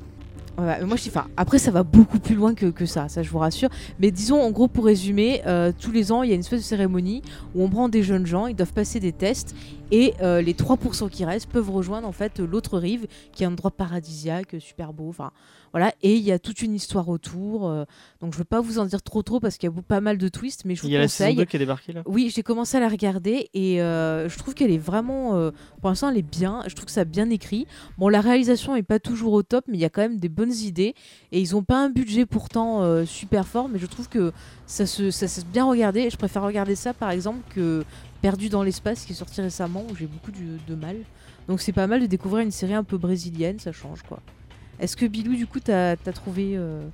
Ouais, mais moi je après ça va beaucoup plus loin que, que ça, ça je vous rassure. Mais disons, en gros, pour résumer, euh, tous les ans il y a une espèce de cérémonie où on prend des jeunes gens, ils doivent passer des tests Et euh, les 3% qui restent peuvent rejoindre en fait l'autre rive, qui est un endroit paradisiaque, super beau. Enfin voilà. Et il y a toute une histoire autour. euh, donc je ne veux pas vous en dire trop trop parce qu'il y a pas mal de twists, mais je vous Il y a la saison conseille. 2 qui est débarquée là? Oui, j'ai commencé à la regarder et euh, je trouve qu'elle est vraiment. pour l'instant, elle est bien. Je trouve que ça a bien écrit. Bon, la réalisation est pas toujours au top, mais il y a quand même des bonnes idées. Et ils ont pas un budget pourtant super fort, mais je trouve que ça se, ça se bien regarder. Et je préfère regarder ça par exemple que Perdu dans l'espace qui est sorti récemment où j'ai beaucoup de mal. Donc c'est pas mal de découvrir une série un peu brésilienne, ça change quoi. Est-ce que Bilou, du coup, t'as as trouvé. euh,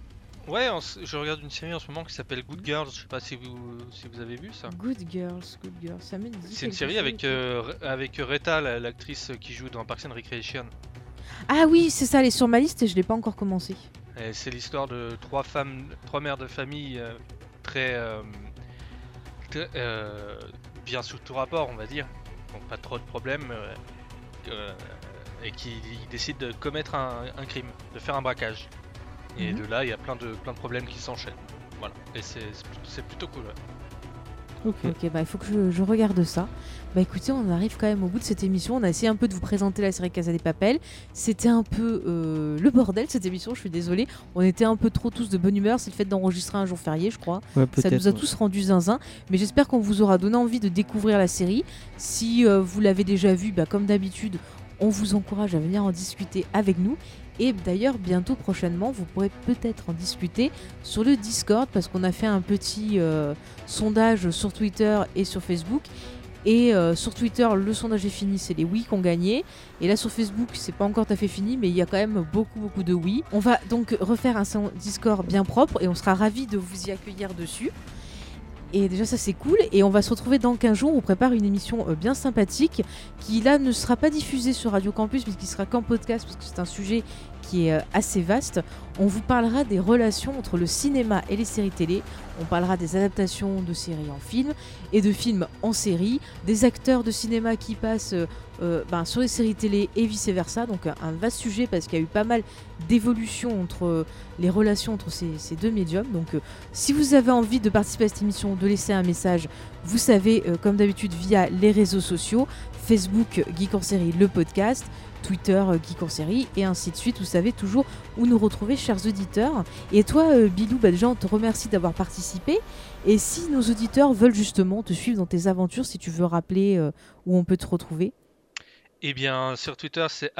Ouais, je regarde une série en ce moment qui s'appelle Good Girls. Je sais pas si vous, si vous avez vu ça. Good Girls, Good Girls, ça me dit. C'est une série chose. avec, euh, avec Reta, la- l'actrice qui joue dans Parks and Recreation. Ah oui, c'est ça, elle est sur ma liste et je l'ai pas encore commencé. C'est l'histoire de trois femmes, trois mères de famille euh, très, euh, très, euh, bien sous tout rapport, on va dire. Donc pas trop de problèmes. euh, euh, et qui décident de commettre un, un crime, de faire un braquage. Et Mhm. de là, il y a plein de, plein de problèmes qui s'enchaînent. Voilà. Et c'est plutôt- c'est plutôt cool. ouais. Ok. Ok, bah il faut que je, je regarde ça. Bah écoutez, on arrive quand même au bout de cette émission. On a essayé un peu de vous présenter la série Casa des Papel. C'était un peu euh, le bordel cette émission, je suis désolée. On était un peu trop tous de bonne humeur. C'est le fait d'enregistrer un jour férié, je crois. Ouais, Ça nous a ouais. tous rendu zinzin. Mais j'espère qu'on vous aura donné envie de découvrir la série. Si euh, vous l'avez déjà vue, bah, comme d'habitude, on vous encourage à venir en discuter avec nous. Et d'ailleurs, bientôt, prochainement, vous pourrez peut-être en discuter sur le Discord parce qu'on a fait un petit euh, sondage sur Twitter et sur Facebook. Et euh, sur Twitter, le sondage est fini, c'est les oui qui ont gagné. Et là sur Facebook, c'est pas encore tout à fait fini, mais il y a quand même beaucoup beaucoup de oui. On va donc refaire un Discord bien propre et on sera ravis de vous y accueillir dessus. Et déjà ça c'est cool. Et on va se retrouver dans 15 jours. On prépare une émission euh, bien sympathique qui là ne sera pas diffusée sur Radio Campus, mais qui sera qu'en podcast parce que c'est un sujet qui est euh, assez vaste. On vous parlera des relations entre le cinéma et les séries télé. On parlera des adaptations de séries en film et de films en série, des acteurs de cinéma qui passent euh, euh, ben, sur les séries télé et vice versa. Donc un, vaste sujet parce qu'il y a eu pas mal d'évolutions entre les relations entre ces, deux médiums. Donc si vous avez envie de participer à cette émission, de laisser un message, vous savez, comme d'habitude, via les réseaux sociaux, Facebook Geek en série, le podcast, Twitter euh, Geek en série, et ainsi de suite. Vous savez toujours où nous retrouver, chers auditeurs. Et toi, euh, Bilou, bah, déjà, on te remercie d'avoir participé. Et si nos auditeurs veulent justement te suivre dans tes aventures, si tu veux rappeler euh, où on peut te retrouver. Eh bien, sur Twitter, c'est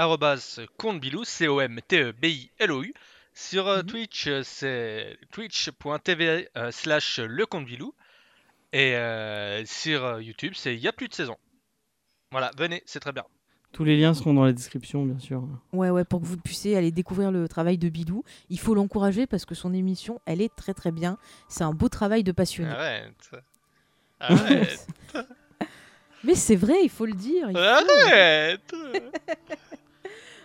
comptebilou, C-O-M-T-E-B-I-L-O-U. Sur Mhm. Twitch, c'est twitch.tv euh, slash le comptebilou. Et euh, sur YouTube, c'est il y a plus de saison. Voilà, venez, c'est très bien. Tous les liens seront dans la description, bien sûr. Ouais, ouais, pour que vous puissiez aller découvrir le travail de Bilou. Il faut l'encourager parce que son émission, elle est très très bien. C'est un beau travail de passionné. Arrête. Arrête. (laughs) Mais c'est vrai, il faut le dire. faut. Arrête. (laughs)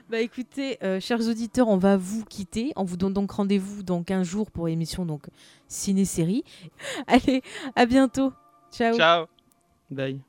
Bah écoutez, euh, chers auditeurs, on va vous quitter. On vous donne donc rendez-vous dans 15 jours pour l'émission donc ciné-série. (laughs) Allez, à bientôt. Ciao. Ciao. Bye.